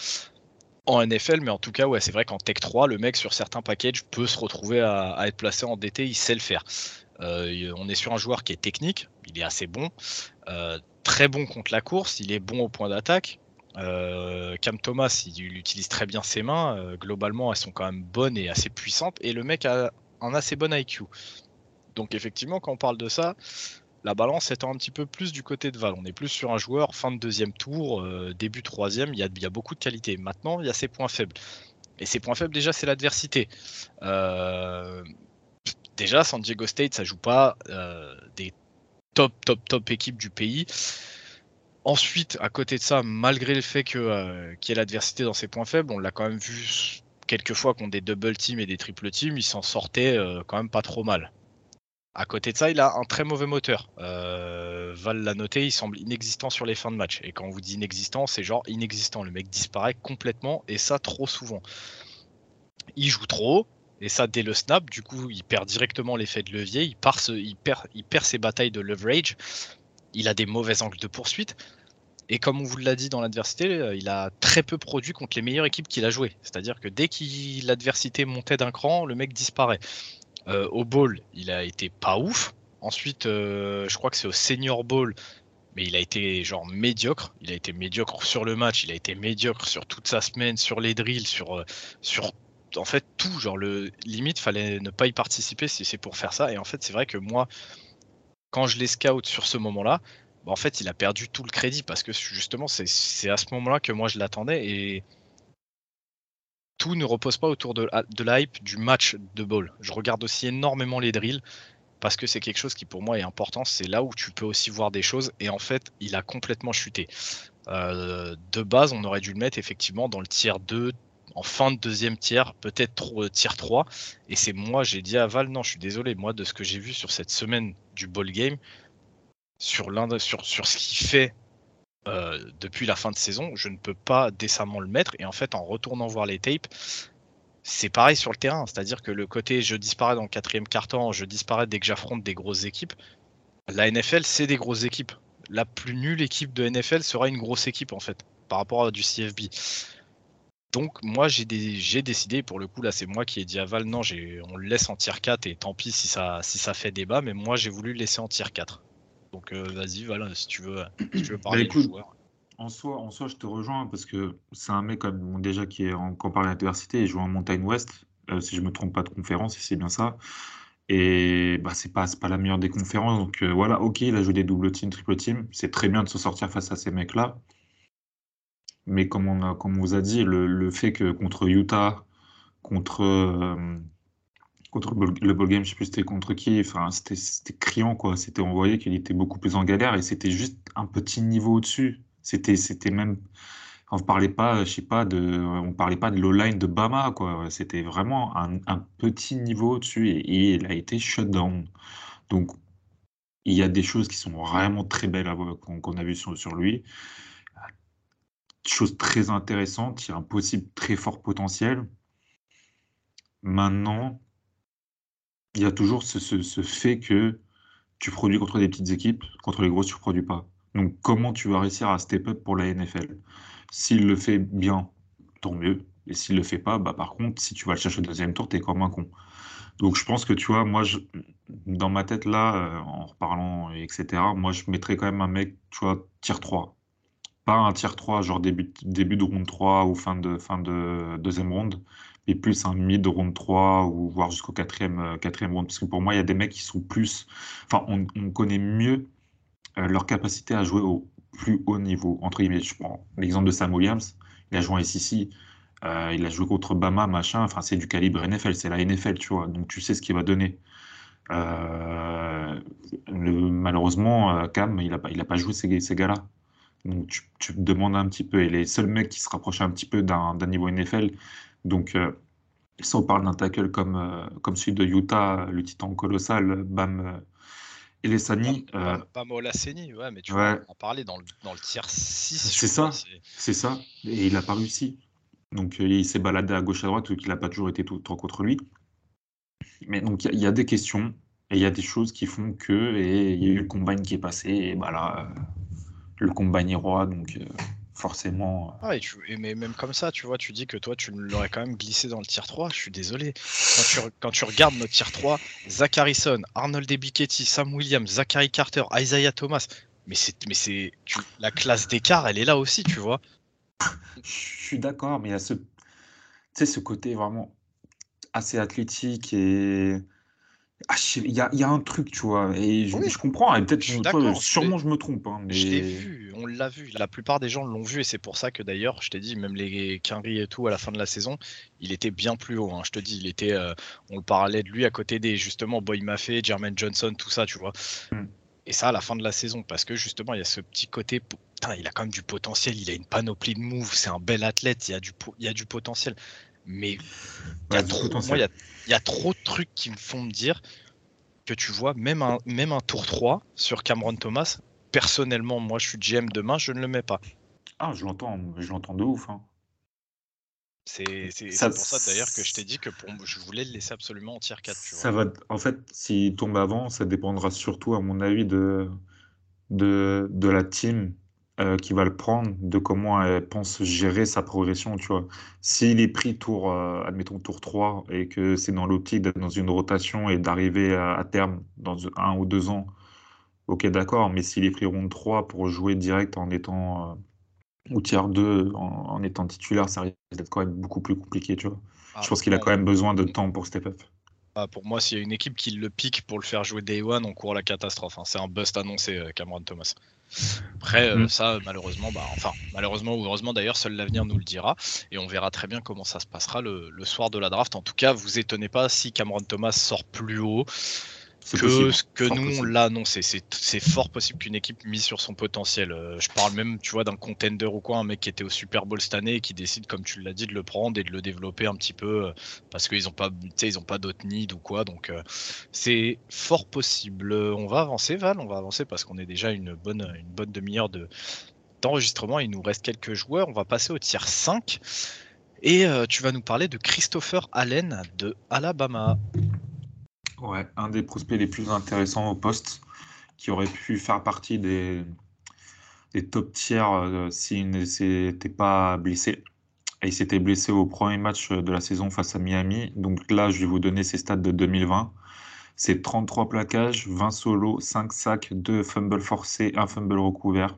en NFL, mais en tout cas ouais c'est vrai qu'en Tech 3 le mec sur certains packages peut se retrouver à, être placé en DT, il sait le faire. Euh, on est sur un joueur qui est technique, il est assez bon, euh, très bon contre la course, il est bon au point d'attaque. Euh, Cam Thomas, il, il, utilise très bien ses mains. Globalement, elles sont quand même bonnes et assez puissantes. Et le mec a un assez bon IQ. Donc effectivement, quand on parle de ça, la balance étant un petit peu plus du côté de Val. On est plus sur un joueur fin de deuxième tour, euh, début troisième. Il y, a, beaucoup de qualité. Maintenant, il y a ses points faibles. Et ses points faibles, déjà, c'est l'adversité. Euh, déjà, San Diego State, ça joue pas euh, des top, top, top équipes du pays. Ensuite, à côté de ça, malgré le fait euh, qu'il y ait l'adversité dans ses points faibles, on l'a quand même vu quelques fois contre des double teams et des triple teams, il s'en sortait euh, quand même pas trop mal. À côté de ça, il a un très mauvais moteur. Euh, Val l'a noté, il semble inexistant sur les fins de match. Et quand on vous dit inexistant, c'est genre inexistant. Le mec disparaît complètement et ça trop souvent. Il joue trop et ça dès le snap. Du coup, il perd directement l'effet de levier. Il, perd, il perd ses batailles de leverage. Il a des mauvais angles de poursuite. Et comme on vous l'a dit dans l'adversité, euh, il a très peu produit contre les meilleures équipes qu'il a jouées. C'est-à-dire que dès que l'adversité montait d'un cran, le mec disparaît. Euh, au bowl, il a été pas ouf. Ensuite, euh, je crois que c'est au senior bowl, mais il a été genre médiocre. Il a été médiocre sur le match, il a été médiocre sur toute sa semaine, sur les drills, sur, euh, en fait tout. Genre le limite, fallait ne pas y participer si c'est pour faire ça. Et en fait, c'est vrai que moi, quand je les scout sur ce moment-là, bah, en fait, il a perdu tout le crédit parce que justement, c'est à ce moment-là que moi je l'attendais et tout ne repose pas autour de, de l'hype du match de ball. Je regarde aussi énormément les drills parce que c'est quelque chose qui pour moi est important. C'est là où tu peux aussi voir des choses et en fait, il a complètement chuté. Euh, de base, on aurait dû le mettre effectivement dans le tiers 2, en fin de deuxième tiers, peut-être tiers 3. Et c'est moi, j'ai dit à Val, non, je suis désolé, moi, de ce que j'ai vu sur cette semaine du ball game, sur, sur, sur ce qu'il fait euh, depuis la fin de saison, je ne peux pas décemment le mettre. Et en fait, en retournant voir les tapes, c'est pareil sur le terrain. C'est-à-dire que le côté je disparais dans le quatrième quart-temps, je disparais dès que j'affronte des grosses équipes. La NFL, c'est des grosses équipes. La plus nulle équipe de NFL sera une grosse équipe, en fait, par rapport à du CFB. Donc, moi, j'ai décidé, pour le coup, là, c'est moi qui ai dit à Val, non, on le laisse en tier 4 et tant pis si ça, si ça fait débat, mais moi, j'ai voulu le laisser en tier 4. Donc euh, vas-y, voilà, si tu veux, si tu veux parler bah, joueur. En soi, en soi, je te rejoins parce que c'est un mec comme déjà qui est en campagne d'adversité et joue en montagne ouest, euh, si je me trompe pas de conférence, si c'est bien ça. Et bah, c'est pas, pas la meilleure des conférences. Donc euh, voilà, ok, il a joué des double teams, triple teams. C'est très bien de se sortir face à ces mecs-là. Mais comme on, a, comme on vous a dit, le, le fait que contre Utah, contre, contre le ball, game, je sais plus c'était contre qui, enfin c'était criant quoi. C'était on voyait qu'il était beaucoup plus en galère et c'était juste un petit niveau au-dessus. C'était même on parlait pas, je sais pas de, on parlait pas de l'O-line de Bama quoi. C'était vraiment un, petit niveau au-dessus et, il a été shut down. Donc il y a des choses qui sont vraiment très belles qu'on a vu sur, sur lui. Chose très intéressante, il y a un possible très fort potentiel. Maintenant, il y a toujours ce, fait que tu produis contre des petites équipes, contre les grosses, tu ne produis pas. Donc, comment tu vas réussir à step up pour la NFL S'il le fait bien, tant mieux. Et s'il le fait pas, bah, par contre, si tu vas le chercher au deuxième tour, tu es comme un con. Donc, je pense que tu vois, moi, je, dans ma tête, là, euh, en reparlant, etc., moi, je mettrais quand même un mec, tu vois, tier 3. Pas un tier 3, genre début, début de round 3 ou fin de, fin de deuxième ronde, et plus un mid round 3 ou voire jusqu'au quatrième, euh, quatrième round. Parce que pour moi, il y a des mecs qui sont plus. Enfin, on, connaît mieux euh, leur capacité à jouer au plus haut niveau. Entre guillemets, je prends l'exemple de Sam Williams. Il a joué en SEC. Euh, il a joué contre Bama, machin. Enfin, c'est du calibre NFL. C'est la NFL, tu vois. Donc, tu sais ce qu'il va donner. malheureusement, Cam, il n'a pas, joué ces, ces gars-là. Donc, tu, tu, te demandes un petit peu. Et les seuls mecs qui se rapprochaient un petit peu d'un niveau NFL, donc, euh, si on parle d'un tackle comme, euh, comme celui de Utah, le titan colossal, Bam euh, Elesani. Bam, Bam Olaseni, ouais, mais tu vas en parler dans le, dans le tiers 6. C'est ça, c'est ça. Et il n'a pas réussi. Donc, il s'est baladé à gauche à droite, qu'il n'a pas toujours été tout le temps contre lui. Mais donc, il y, a des questions et il y a des choses qui font que. Et il y a eu le combine qui est passé, et bah là, le combine est roi, donc forcément. Euh. Ah, et mais même comme ça, tu vois, tu dis que toi, tu l'aurais quand même glissé dans le tier 3. Je suis désolé. Quand tu, quand tu regardes notre tier 3, Zach Harrison, Arnold Ebiketti, Sam Williams, Zachary Carter, Isaiah Thomas. Mais c'est, mais c'est, la classe d'écart, elle est là aussi, tu vois. Je suis d'accord, mais il y a ce, ce côté vraiment assez athlétique et ah, il y, a, y a un truc, tu vois, et je, comprends, et peut-être, sûrement je me trompe. Hein, je l'ai vu, on l'a vu, la plupart des gens l'ont vu, et c'est pour ça que d'ailleurs, je t'ai dit, même les Quinry et tout, à la fin de la saison, il était bien plus haut. Hein. Je te dis, il était, euh, on le parlait de lui à côté des, justement, Boy Maffei, Jermaine Johnson, tout ça, tu vois. Hmm. Et ça à la fin de la saison, parce que justement, il y a ce petit côté, putain, il a quand même du potentiel, il a une panoplie de moves, c'est un bel athlète, il y a du, il y a du potentiel. Mais il y, a trop, il y a trop de trucs qui me font me dire que tu vois, même un, même un tour 3 sur Cameron Thomas, personnellement, moi je suis GM demain, je ne le mets pas. Ah, je l'entends, je l'entends de ouf. Hein. C'est pour ça d'ailleurs que je t'ai dit que pour, je voulais le laisser absolument en tier 4. ça va, en fait, s'il tombe avant, ça dépendra surtout, à mon avis, de, de, de la team euh, qui va le prendre, de comment elle pense gérer sa progression, tu vois. S'il est pris tour, euh, admettons, tour 3 et que c'est dans l'optique d'être dans une rotation et d'arriver à, terme dans un ou deux ans, ok, d'accord, mais s'il est pris round 3 pour jouer direct en étant, euh, ou tiers 2 en, étant titulaire, ça risque d'être quand même beaucoup plus compliqué, tu vois. Ah, Je pense qu'il a quand même besoin de temps pour step up. Ah, pour moi, s'il y a une équipe qui le pique pour le faire jouer Day One, on court la catastrophe. Hein. C'est un bust annoncé, Cameron Thomas. Après, euh, mm. ça, malheureusement, bah, enfin, malheureusement ou heureusement d'ailleurs, seul l'avenir nous le dira. Et on verra très bien comment ça se passera le, le, soir de la draft. En tout cas, vous étonnez pas si Cameron Thomas sort plus haut que ce que nous on l'a annoncé. C'est fort possible qu'une équipe mise sur son potentiel. Euh, je parle même, tu vois, d'un contender ou quoi, un mec qui était au Super Bowl cette année et qui décide, comme tu l'as dit, de le prendre et de le développer un petit peu euh, parce qu'ils n'ont pas, ils ont pas d'autres nids ou quoi. Donc euh, c'est fort possible. On va avancer, Val, on va avancer parce qu'on est déjà une bonne, une bonne demi-heure de d'enregistrement. Il nous reste quelques joueurs. On va passer au tiers 5. Et tu vas nous parler de Christopher Allen de Alabama. Un des prospects les plus intéressants au poste, qui aurait pu faire partie des, des top tiers euh, s'il ne s'était pas blessé. Et il s'était blessé au premier match de la saison face à Miami. Donc là, je vais vous donner ses stats de 2020. C'est 33 plaquages, 20 solos, 5 sacs, 2 fumbles forcés, 1 fumble recouvert.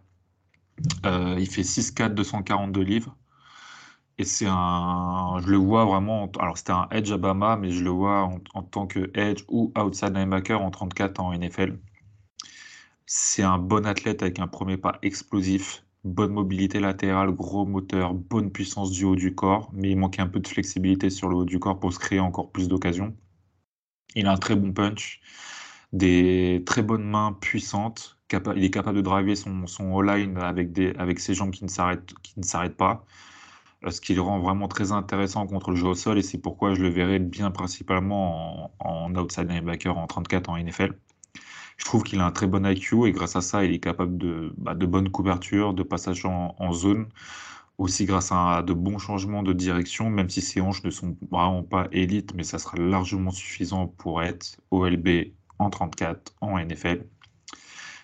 Euh, il fait 6-4, 242 livres. Et c'est un, je le vois vraiment, alors c'était un edge à Bama, mais je le vois en, tant que edge ou outside linebacker en 34 en NFL. C'est un bon athlète avec un premier pas explosif, bonne mobilité latérale, gros moteur, bonne puissance du haut du corps, mais il manque un peu de flexibilité sur le haut du corps pour se créer encore plus d'occasions. Il a un très bon punch, des très bonnes mains puissantes, il est capable de driver son, son line avec, des, avec ses jambes qui ne s'arrêtent pas ce qui le rend vraiment très intéressant contre le jeu au sol et c'est pourquoi je le verrai bien principalement en, outside linebacker en 34 en NFL. Je trouve qu'il a un très bon IQ et grâce à ça, il est capable de, bah, de bonnes couvertures, de passage en, zone, aussi grâce à de bons changements de direction, même si ses hanches ne sont vraiment pas élites, mais ça sera largement suffisant pour être OLB en 34 en NFL.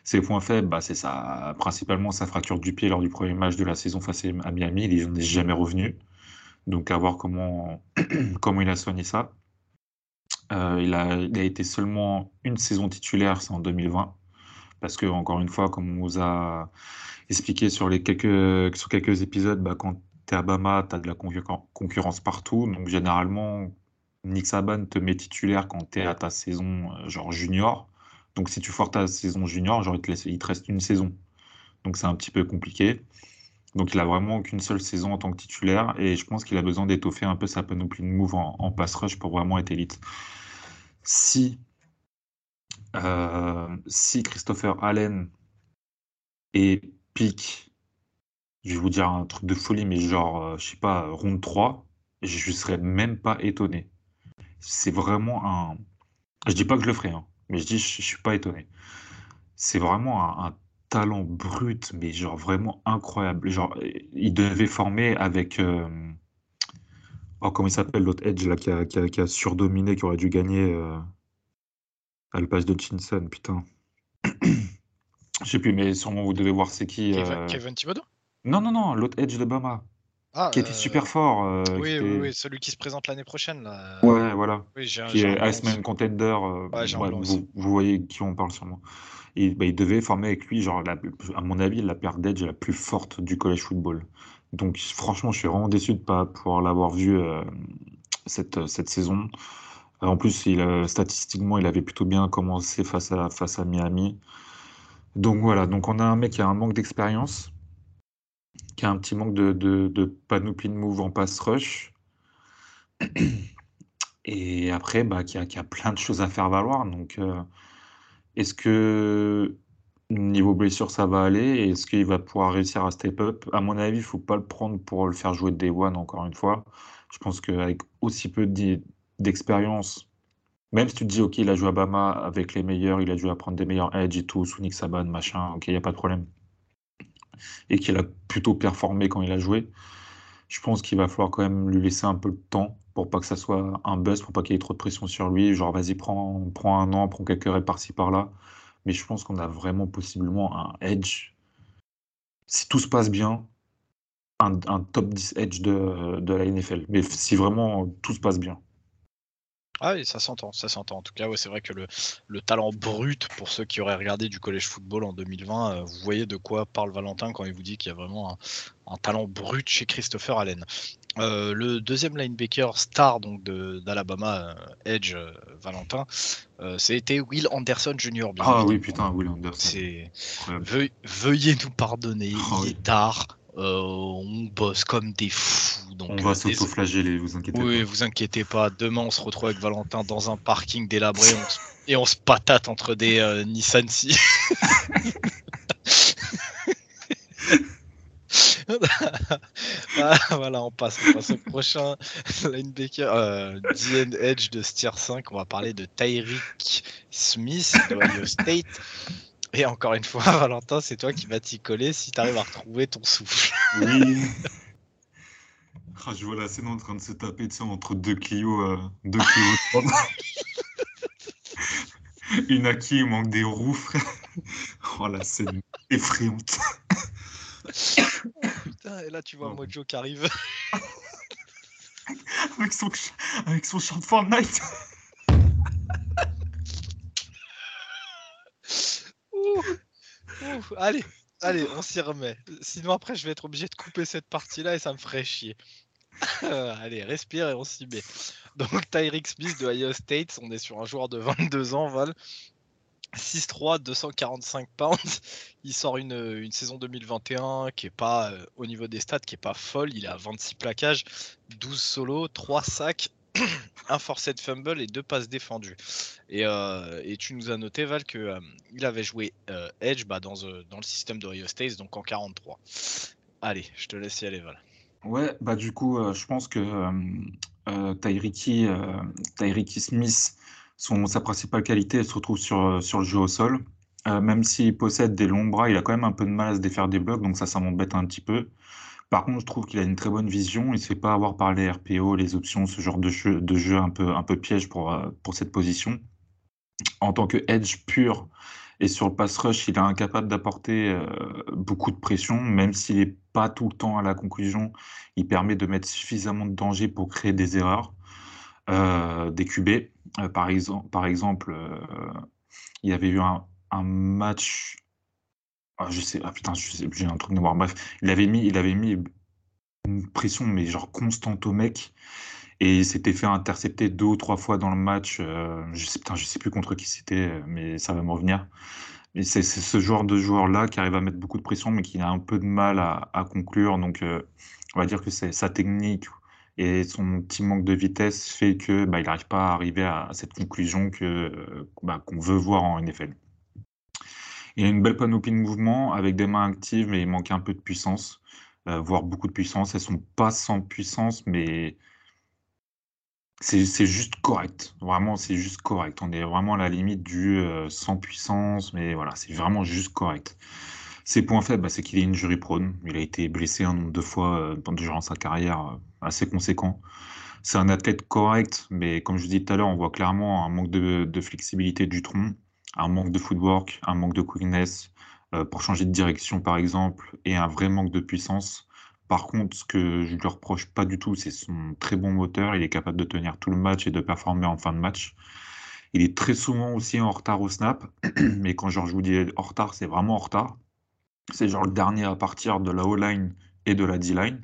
Ses points faibles, bah, c'est ça, principalement sa fracture du pied lors du premier match de la saison face à Miami. Il n'en est jamais revenu. Donc à voir comment, comment il a soigné ça. Euh, il, a, il, a, été seulement une saison titulaire, c'est en 2020. Parce que, encore une fois, comme on vous a expliqué sur, les quelques, sur quelques épisodes, bah, quand tu es à Bama, tu as de la concurrence partout. Donc généralement, Nick Saban te met titulaire quand tu es à ta saison euh, genre junior. Donc si tu foires ta saison junior, genre, il, te reste une saison. Donc c'est un petit peu compliqué. Donc il a vraiment qu'une seule saison en tant que titulaire et je pense qu'il a besoin d'étoffer un peu sa panoplie de move en, pass rush pour vraiment être élite. Si, euh, Christopher Allen est pick, je vais vous dire un truc de folie, mais genre, euh, je sais pas, round 3, je ne serais même pas étonné. C'est vraiment un. Je dis pas que je le ferai, hein, mais je dis, je, ne suis pas étonné. C'est vraiment un, talent brut, mais genre vraiment incroyable. Genre, il devait former avec. Euh, oh, comment il s'appelle l'autre Edge là, qui a, qui, a, surdominé, qui aurait dû gagner euh, à le de Chinson, putain. Je sais plus, mais sûrement vous devez voir c'est qui. Kevin, euh... Thibodeau? Non, non, non, l'autre Edge de Bama. Ah, qui était euh, super fort. Euh, oui, oui, oui, celui qui se présente l'année prochaine. Là. Ouais, voilà. qui est Iceman Contender. Euh, vous, voyez qui on parle sûrement. Et, bah, il devait former avec lui, genre, à mon avis, la paire d'edge la plus forte du college football. Donc, franchement, je suis vraiment déçu de ne pas pouvoir l'avoir vu cette, cette saison. En plus, il, statistiquement, il avait plutôt bien commencé face à, face à Miami. Donc voilà, donc on a un mec qui a un manque d'expérience, qui a un petit manque de, de, de panoplie de move en pass rush. Et après, bah, qui, a, a plein de choses à faire valoir. Donc, euh, est-ce que niveau blessure, ça va aller? Est-ce qu'il va pouvoir réussir à step up? À mon avis, il ne faut pas le prendre pour le faire jouer Day One, encore une fois. Je pense qu'avec aussi peu d'expérience, Même si tu te dis, OK, il a joué à Bama avec les meilleurs, il a dû apprendre des meilleurs edge et tout, sous Nick Saban, machin, OK, il n'y a pas de problème. Et qu'il a plutôt performé quand il a joué. Je pense qu'il va falloir quand même lui laisser un peu de temps pour pas que ça soit un buzz, pour pas qu'il y ait trop de pression sur lui. Genre, vas-y, prends, prends un an, prends quelques reps par-ci par-là. Mais je pense qu'on a vraiment possiblement un edge. Si tout se passe bien, un, top 10 edge de la NFL. Mais si vraiment tout se passe bien. Ah oui, ça s'entend, ça s'entend. En tout cas, ouais, c'est vrai que le, talent brut, pour ceux qui auraient regardé du collège football en 2020, euh, vous voyez de quoi parle Valentin quand il vous dit qu'il y a vraiment un, talent brut chez Christopher Allen. Euh, le deuxième linebacker star donc d'Alabama euh, Edge Valentin, c'était Will Anderson Jr. ah oui putain Will Anderson. veuillez nous pardonner, ah il est tard. On bosse comme des fous. Donc, on va s'auto-flageller, vous inquiétez pas. Oui, vous inquiétez pas. Demain, on se retrouve avec Valentin dans un parking délabré et on se patate entre des euh, Nissan Si. Ah, voilà, on passe, on passe, au prochain linebacker, euh, DN Edge de Stier 5. On va parler de Tyreek Smith de Ohio State. Et encore une fois, Valentin, c'est toi qui vas t'y coller si tu arrives à retrouver ton souffle. Oui. Ah, je vois la scène en train de se taper entre deux Clio, euh, deux Clio Une Aki, il manque des roues, frère. Oh, la scène effrayante. Putain, et là, tu vois oh. Mojo qui arrive. avec, son, avec son chant de Fortnite. allez, allez, on s'y remet. Sinon après je vais être obligé de couper cette partie-là et ça me ferait chier. allez, respire et on s'y met. Donc Tyreek Smith de Ohio State, on est sur un joueur de 22 ans, Val. 6-3, 245 pounds. Il sort une, une, saison 2021 qui est pas euh, au niveau des stats, qui est pas folle. Il a 26 plaquages, 12 solos, 3 sacs, un forcé de fumble et deux passes défendues. Et, euh, et tu nous as noté, Val, qu'il euh, avait joué Edge bah, dans, dans, le système de Rio States, donc en 43. Allez, je te laisse y aller, Val. Ouais, bah du coup, je pense que Tyriki, Smith, son, sa principale qualité, elle se retrouve sur, sur le jeu au sol. même s'il possède des longs bras, il a quand même un peu de mal à se défaire des blocs, donc ça, ça m'embête un petit peu. Par contre, je trouve qu'il a une très bonne vision. Il ne se fait pas avoir par les RPO, les options, ce genre de jeu, de jeu un, peu, un peu piège pour, euh, pour cette position. En tant que edge pur et sur le pass rush, il est incapable d'apporter euh, beaucoup de pression, même s'il n'est pas tout le temps à la conclusion. Il permet de mettre suffisamment de danger pour créer des erreurs, euh, des QB. par, exemple, par exemple, il y avait eu un, match ah, je sais, ah putain, j'ai un truc de. Bref, il avait mis, il avait mis une pression, mais genre constante au mec. Et il s'était fait intercepter deux ou trois fois dans le match. Euh, je sais, je sais plus contre qui c'était, mais ça va me revenir. C'est ce genre de joueur-là qui arrive à mettre beaucoup de pression, mais qui a un peu de mal à, conclure. Donc, euh, on va dire que c'est sa technique et son petit manque de vitesse fait que bah, il n'arrive pas à arriver à, cette conclusion que bah, qu'on veut voir en NFL. Il a une belle panoplie de mouvements avec des mains actives, mais il manque un peu de puissance, euh, voire beaucoup de puissance. Elles sont pas sans puissance, mais c'est juste correct. Vraiment, c'est juste correct. On est vraiment à la limite du euh, sans puissance, mais voilà, c'est vraiment juste correct. Ses points faibles, bah, c'est qu'il est injury prone. Il a été blessé un nombre de fois euh, durant sa carrière assez conséquent. C'est un athlète correct, mais comme je disais tout à l'heure, on voit clairement un manque de flexibilité du tronc un manque de footwork, un manque de quickness euh, pour changer de direction par exemple, et un vrai manque de puissance. Par contre, ce que je ne lui reproche pas du tout, c'est son très bon moteur. Il est capable de tenir tout le match et de performer en fin de match. Il est très souvent aussi en retard au snap, mais quand je vous dis en retard, c'est vraiment en retard. C'est genre le dernier à partir de la O-line et de la D-line.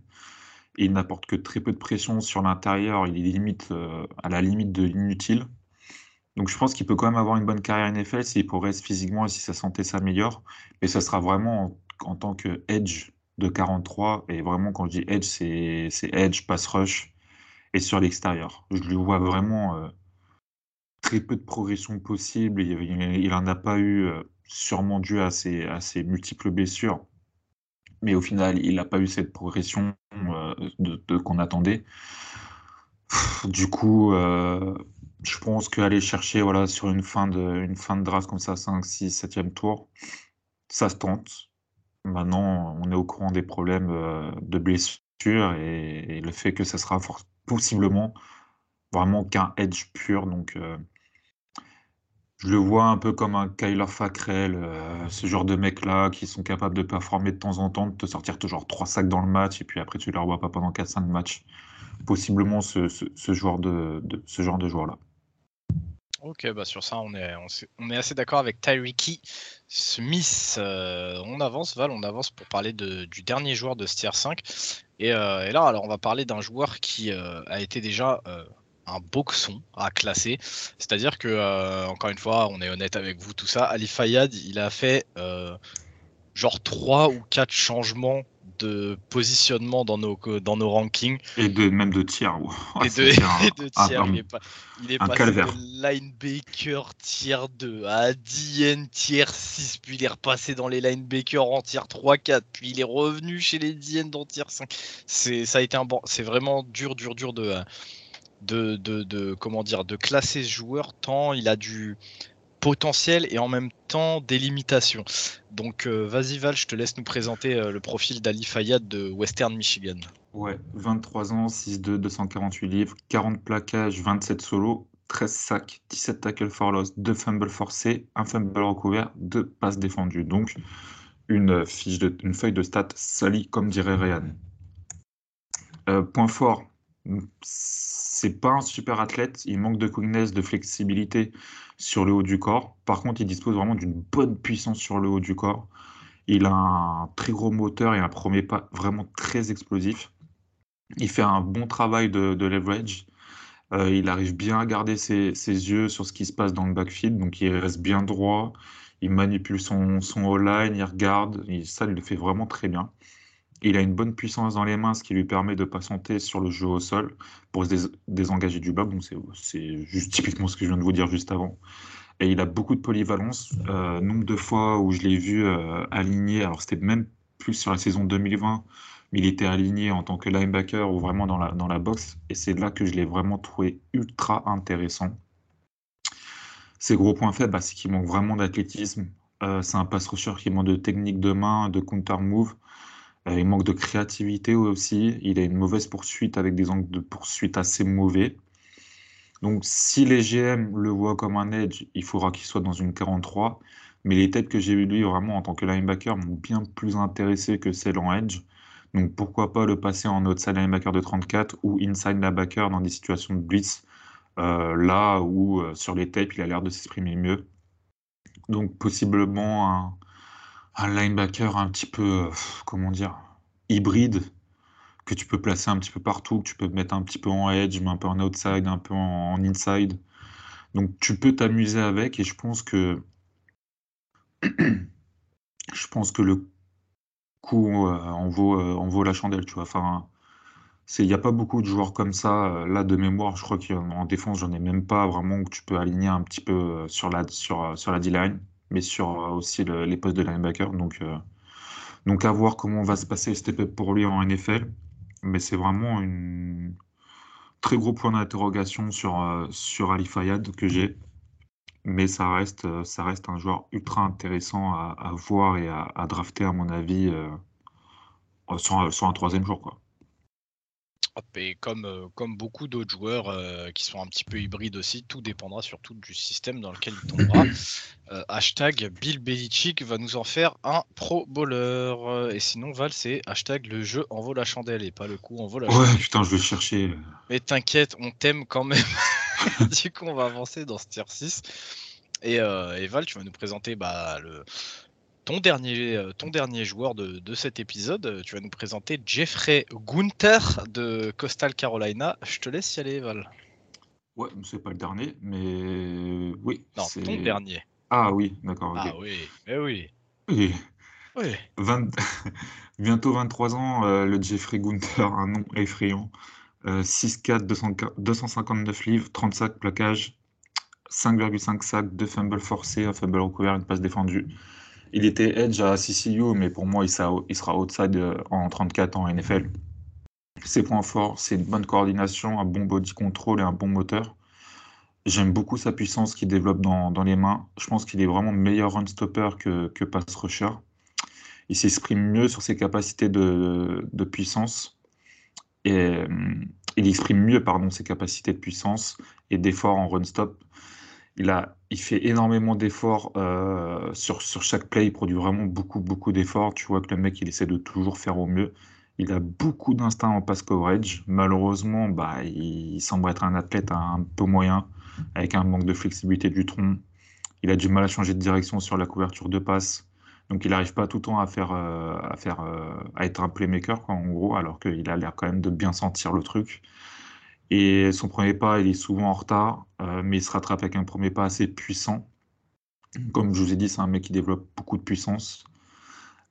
Il n'apporte que très peu de pression sur l'intérieur. Il est limite, euh, à la limite de l'inutile. Donc je pense qu'il peut quand même avoir une bonne carrière NFL s'il progresse physiquement et si sa santé s'améliore. Mais ça sera vraiment en, tant que edge de 43. Et vraiment, quand je dis edge, c'est edge, pass rush et sur l'extérieur. Je lui vois vraiment euh, très peu de progression possible. Il n'en a pas eu, euh, sûrement dû à ses, à ses, multiples blessures. Mais au final, il n'a pas eu cette progression euh, de, qu'on attendait. Du coup, je pense qu'aller chercher voilà, sur une fin de, une fin de draft comme ça, 5, 6, 7e tour, ça se tente. Maintenant, on est au courant des problèmes euh, de blessures et, le fait que ça sera possiblement vraiment qu'un edge pur. Donc, euh, je le vois un peu comme un Kyler Fackrell, euh, ce genre de mecs-là qui sont capables de performer de temps en temps, de te sortir toujours trois sacs dans le match et puis après tu ne les revois pas pendant 4-5 matchs. Possiblement ce, joueur de, ce genre de joueur-là. Ok, bah sur ça, on est, assez d'accord avec Tyreek Smith. Euh, on avance, Val, on avance pour parler du dernier joueur de ce 5. Euh, et, là, alors, on va parler d'un joueur qui euh, a été déjà un boxon à classer. C'est-à-dire que, encore une fois, on est honnête avec vous, tout ça, Ali Fayad, il a fait genre 3 ou 4 changements de positionnement dans nos, dans nos rankings. Et de, même de tiers. et, de, tiers. il est, pas, il est passé de linebacker tiers 2 à DN tiers 6, puis il est repassé dans les linebackers en tiers 3, 4, puis il est revenu chez les DN dans tiers 5. C'est, ça a été un bon, c'est vraiment dur, dur, dur de, de, de, de, comment dire, de classer ce joueur tant il a du potentiel et en même temps des limitations. Donc euh, vas-y Val, je te laisse nous présenter euh, le profil d'Ali Fayad de Western Michigan. Ouais, 23 ans, 6'2, 248 livres, 40 plaquages, 27 solos, 13 sacs, 17 tackles for loss, 2 fumbles forcés, 1 fumble recouvert, 2 passes défendues. Donc une, fiche de, une feuille de stats salie comme dirait Ryan. Euh, point fort, c'est pas un super athlète, il manque de quickness, de flexibilité sur le haut du corps. Par contre, il dispose vraiment d'une bonne puissance sur le haut du corps. Il a un très gros moteur et un premier pas vraiment très explosif. Il fait un bon travail de, leverage. Euh, il arrive bien à garder ses, yeux sur ce qui se passe dans le backfield, donc il reste bien droit. Il manipule son, son line il regarde. ça, il le fait vraiment très bien. Il a une bonne puissance dans les mains, ce qui lui permet de patienter sur le jeu au sol pour se désengager du bloc. Donc c'est juste typiquement ce que je viens de vous dire juste avant. Et il a beaucoup de polyvalence. Euh, nombre de fois où je l'ai vu euh, aligné, alors c'était même plus sur la saison 2020, mais il était aligné en tant que linebacker ou vraiment dans la, dans la boxe. Et c'est là que je l'ai vraiment trouvé ultra intéressant. Ses gros points faibles, bah, c'est qu'il manque vraiment d'athlétisme. Euh, c'est un pass rusher qui manque de technique de main, de counter move. Euh, il manque de créativité aussi. Il a une mauvaise poursuite avec des angles de poursuite assez mauvais. Donc, si les GM le voient comme un edge, il faudra qu'il soit dans une 43. Mais les têtes que j'ai eues lui vraiment en tant que linebacker m'ont bien plus intéressé que celles en edge. Donc, pourquoi pas le passer en outside linebacker de 34 ou inside linebacker dans des situations de blitz, euh, là où euh, sur les tapes il a l'air de s'exprimer mieux. Donc, possiblement un linebacker un petit peu, euh, comment dire, hybride, que tu peux placer un petit peu partout, que tu peux mettre un petit peu en edge, un peu en outside, un peu en, inside. Donc tu peux t'amuser avec et je pense que je pense que le coup euh, en, vaut, euh, en vaut la chandelle, tu vois. Enfin, il n'y a pas beaucoup de joueurs comme ça. Là, de mémoire, je crois qu'en défense, j'en ai même pas vraiment que tu peux aligner un petit peu sur la, sur, sur la D-line mais sur euh, aussi les postes de linebacker. Donc, euh, donc à voir comment va se passer le step-up pour lui en NFL. Mais c'est vraiment un très gros point d'interrogation sur, euh, sur Ali Fayad que j'ai. Mais ça reste, ça reste un joueur ultra intéressant à, voir et à, drafter, à mon avis, sur, un troisième jour. Quoi. Et comme, euh, comme beaucoup d'autres joueurs euh, qui sont un petit peu hybrides aussi, tout dépendra surtout du système dans lequel il tombera. Euh, hashtag Bill Belichick va nous en faire un pro bowler. Et sinon, Val, c'est hashtag le jeu en vaut la chandelle et pas le coup en vaut la chandelle. Ouais, putain, je vais chercher. Mais t'inquiète, on t'aime quand même. du coup, on va avancer dans ce tier 6. Et, et, Val, tu vas nous présenter bah, le, ton dernier, euh, ton dernier joueur de, cet épisode. Euh, tu vas nous présenter Jeffrey Gunther de Coastal Carolina. Je te laisse y aller, Val. Ouais, c'est pas le dernier, mais oui. Non, ton dernier. Ah oui, d'accord. Ah oui, mais oui. Oui. oui. Bientôt 23 ans, euh, le Jeffrey Gunther, un nom effrayant. 6-4, 259 livres, 30 sacs, plaquage, 5,5 sacs, 2 fumbles forcés, un fumble recouvert, une passe défendue. Il était edge à CCU, mais pour moi, il sera, outside euh, en 34 ans en NFL. Ses points forts, c'est une bonne coordination, un bon body control et un bon moteur. J'aime beaucoup sa puissance qu'il développe dans, les mains. Je pense qu'il est vraiment meilleur run stopper que, que pass rusher. Il s'exprime mieux sur ses capacités de, puissance. Et euh, il exprime mieux pardon, ses capacités de puissance et d'effort en run stop. Il, a, fait énormément d'efforts euh, sur, chaque play. Il produit vraiment beaucoup, beaucoup d'efforts. Tu vois que le mec, il essaie de toujours faire au mieux. Il a beaucoup d'instinct en pass coverage. Malheureusement, bah, il semble être un athlète un peu moyen, avec un manque de flexibilité du tronc. Il a du mal à changer de direction sur la couverture de passe. Donc il n'arrive pas tout le temps à faire, euh, euh, à être un playmaker, en gros, alors qu'il a l'air quand même de bien sentir le truc. Et son premier pas, il est souvent en retard, euh, mais il se rattrape avec un premier pas assez puissant. Comme je vous ai dit, c'est un mec qui développe beaucoup de puissance.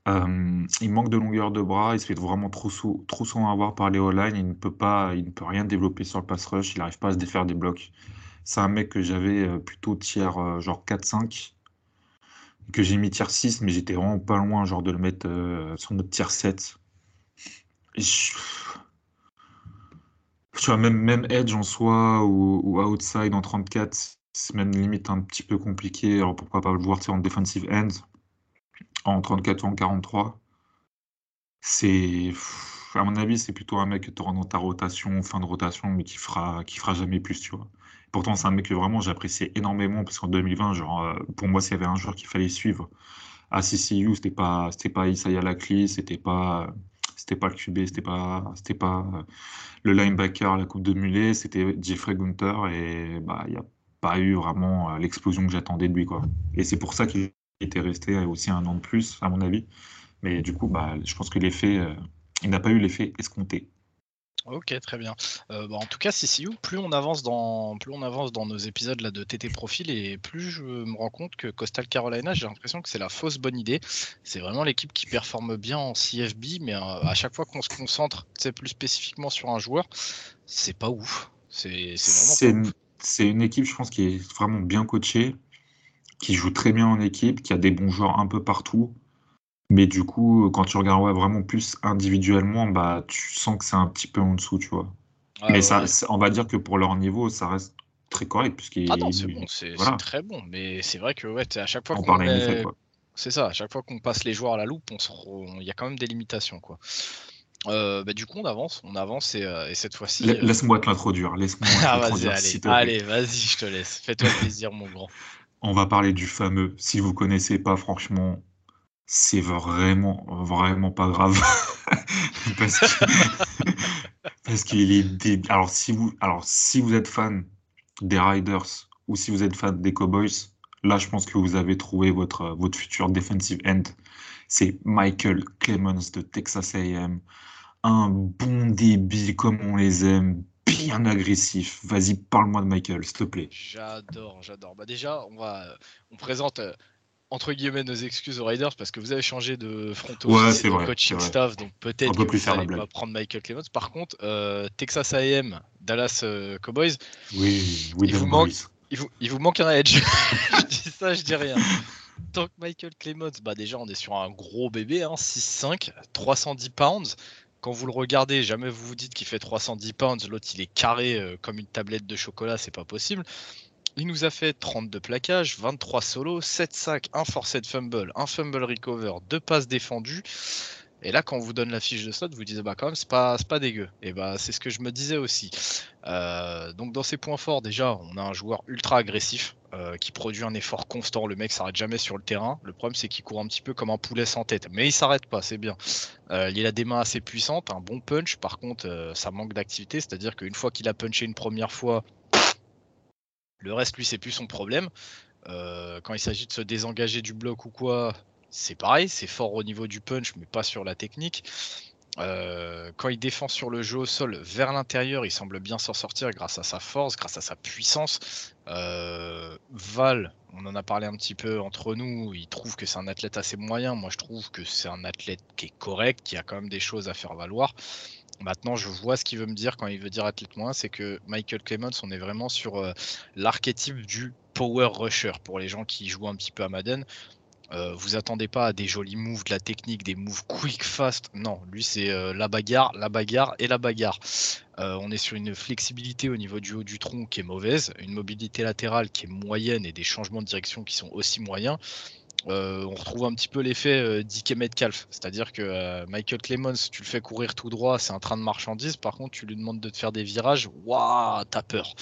Euh, il manque de longueur de bras, il se fait vraiment trop, souvent avoir par les all il ne peut pas, il ne peut rien développer sur le pass rush, il n'arrive pas à se défaire des blocs. C'est un mec que j'avais euh, plutôt tiers euh, genre 4-5, que j'ai mis tiers 6, mais j'étais vraiment pas loin genre de le mettre sur notre tiers 7. Tu vois, même, même Edge en soi ou, ou Outside en 34, c'est même limite un petit peu compliqué. Alors pourquoi pas le voir en defensive end en 34 ou en 43. C'est, à mon avis, c'est plutôt un mec que tu auras dans ta rotation, fin de rotation, mais qui fera, qui fera jamais plus, tu vois. Pourtant, c'est un mec que vraiment j'appréciais énormément parce qu'en 2020, genre, euh, pour moi, s'il y avait un joueur qu'il fallait suivre à CCU, c'était pas, c'était pas Isaiah Lacley, c'était pas, c'était pas le QB, c'était pas, pas euh, le linebacker à la coupe de mulet, c'était Jeffrey Gunther et bah, il n'y a pas eu vraiment euh, l'explosion que j'attendais de lui. Et c'est pour ça qu'il était resté aussi un an de plus, à mon avis. Mais du coup, bah, je pense que l'effet, euh, il n'a pas eu l'effet escompté. Ok, très bien. Euh, bah, en tout cas, CCU, plus on avance dans, plus on avance dans nos épisodes là de TT Profil et plus je me rends compte que Coastal Carolina, j'ai l'impression que c'est la fausse bonne idée. C'est vraiment l'équipe qui performe bien en CFB, mais euh, à chaque fois qu'on se concentre, plus spécifiquement sur un joueur, c'est pas ouf. C'est vraiment. C'est une, une équipe, je pense, qui est vraiment bien coachée qui joue très bien en équipe, qui a des bons joueurs un peu partout. Mais du coup, quand tu regardes vraiment plus individuellement, bah, tu sens que c'est un petit peu en dessous, tu vois. Ah mais ça, on va dire que pour leur niveau, ça reste très correct. Puisqu'il, ah non, c'est bon, c'est, très bon. Mais c'est vrai que ouais, à chaque fois qu'on C'est ça, à chaque fois qu'on passe les joueurs à la loupe, il y a quand même des limitations. quoi. Euh, bah, du coup, on avance, on avance et, euh, cette fois-ci. Euh, laisse-moi te l'introduire. Laisse-moi ah, vas-y, allez, allez vas-y, je te laisse. Fais-toi plaisir, mon grand on va parler du fameux. Si vous connaissez pas, franchement, c'est vraiment, vraiment pas grave. parce qu'il est débile. Alors si, vous, alors, si vous êtes fan des Riders ou si vous êtes fan des Cowboys, là, je pense que vous avez trouvé votre, votre futur defensive end. C'est Michael Clemens de Texas AM. Un bon débile comme on les aime, bien agressif. Vas-y, parle-moi de Michael, s'il te plaît. J'adore, j'adore. Bah déjà, on va, on présente euh, entre guillemets nos excuses aux Riders parce que vous avez changé de front office de coaching staff, donc peut-être que plus vous n'allez pas prendre Michael Clemens. Par contre, euh, Texas A&M, Dallas euh, Cowboys, oui, il vous manque, il vous, il vous manque un edge. je dis ça, je dis rien. Tant que Michael Clemens, bah déjà on est sur un gros bébé, hein, 6'5, 310 pounds quand vous le regardez, jamais vous vous dites qu'il fait 310 pounds, l'autre il est carré euh, comme une tablette de chocolat, c'est pas possible. Il nous a fait 32 plaquages, 23 solos, 7 sacs, un forced fumble, un fumble recover, deux passes défendues. Et là, quand on vous donne la fiche de slot, vous dites bah quand même c'est pas pas dégueu. Et bah c'est ce que je me disais aussi. Euh, donc dans ses points forts, déjà, on a un joueur ultra agressif euh, qui produit un effort constant. Le mec s'arrête jamais sur le terrain. Le problème c'est qu'il court un petit peu comme un poulet sans tête, mais il s'arrête pas, c'est bien. Euh, il a des mains assez puissantes, un bon punch. Par contre, ça manque d'activité, c'est-à-dire qu'une fois qu'il a punché une première fois, le reste lui c'est plus son problème. quand il s'agit de se désengager du bloc ou quoi, c'est pareil, c'est fort au niveau du punch, mais pas sur la technique. Euh, quand il défend sur le jeu au sol vers l'intérieur, il semble bien s'en sortir grâce à sa force, grâce à sa puissance. Euh, Val, on en a parlé un petit peu entre nous, il trouve que c'est un athlète assez moyen. Moi, je trouve que c'est un athlète qui est correct, qui a quand même des choses à faire valoir. Maintenant, je vois ce qu'il veut me dire quand il veut dire athlète moyen, c'est que Michael Clemens, on est vraiment sur euh, l'archétype du power rusher pour les gens qui jouent un petit peu à Madden Euh, vous attendez pas à des jolis moves, de la technique, des moves quick, fast. Non, lui c'est euh, la bagarre, la bagarre et la bagarre. On est sur une flexibilité au niveau du haut du tronc qui est mauvaise, une mobilité latérale qui est moyenne et des changements de direction qui sont aussi moyens. On retrouve un petit peu l'effet Dick et Metcalf, c'est-à-dire que Michael Clemens, tu le fais courir tout droit, c'est un train de marchandises. Par contre, tu lui demandes de te faire des virages, waouh, t'as peur.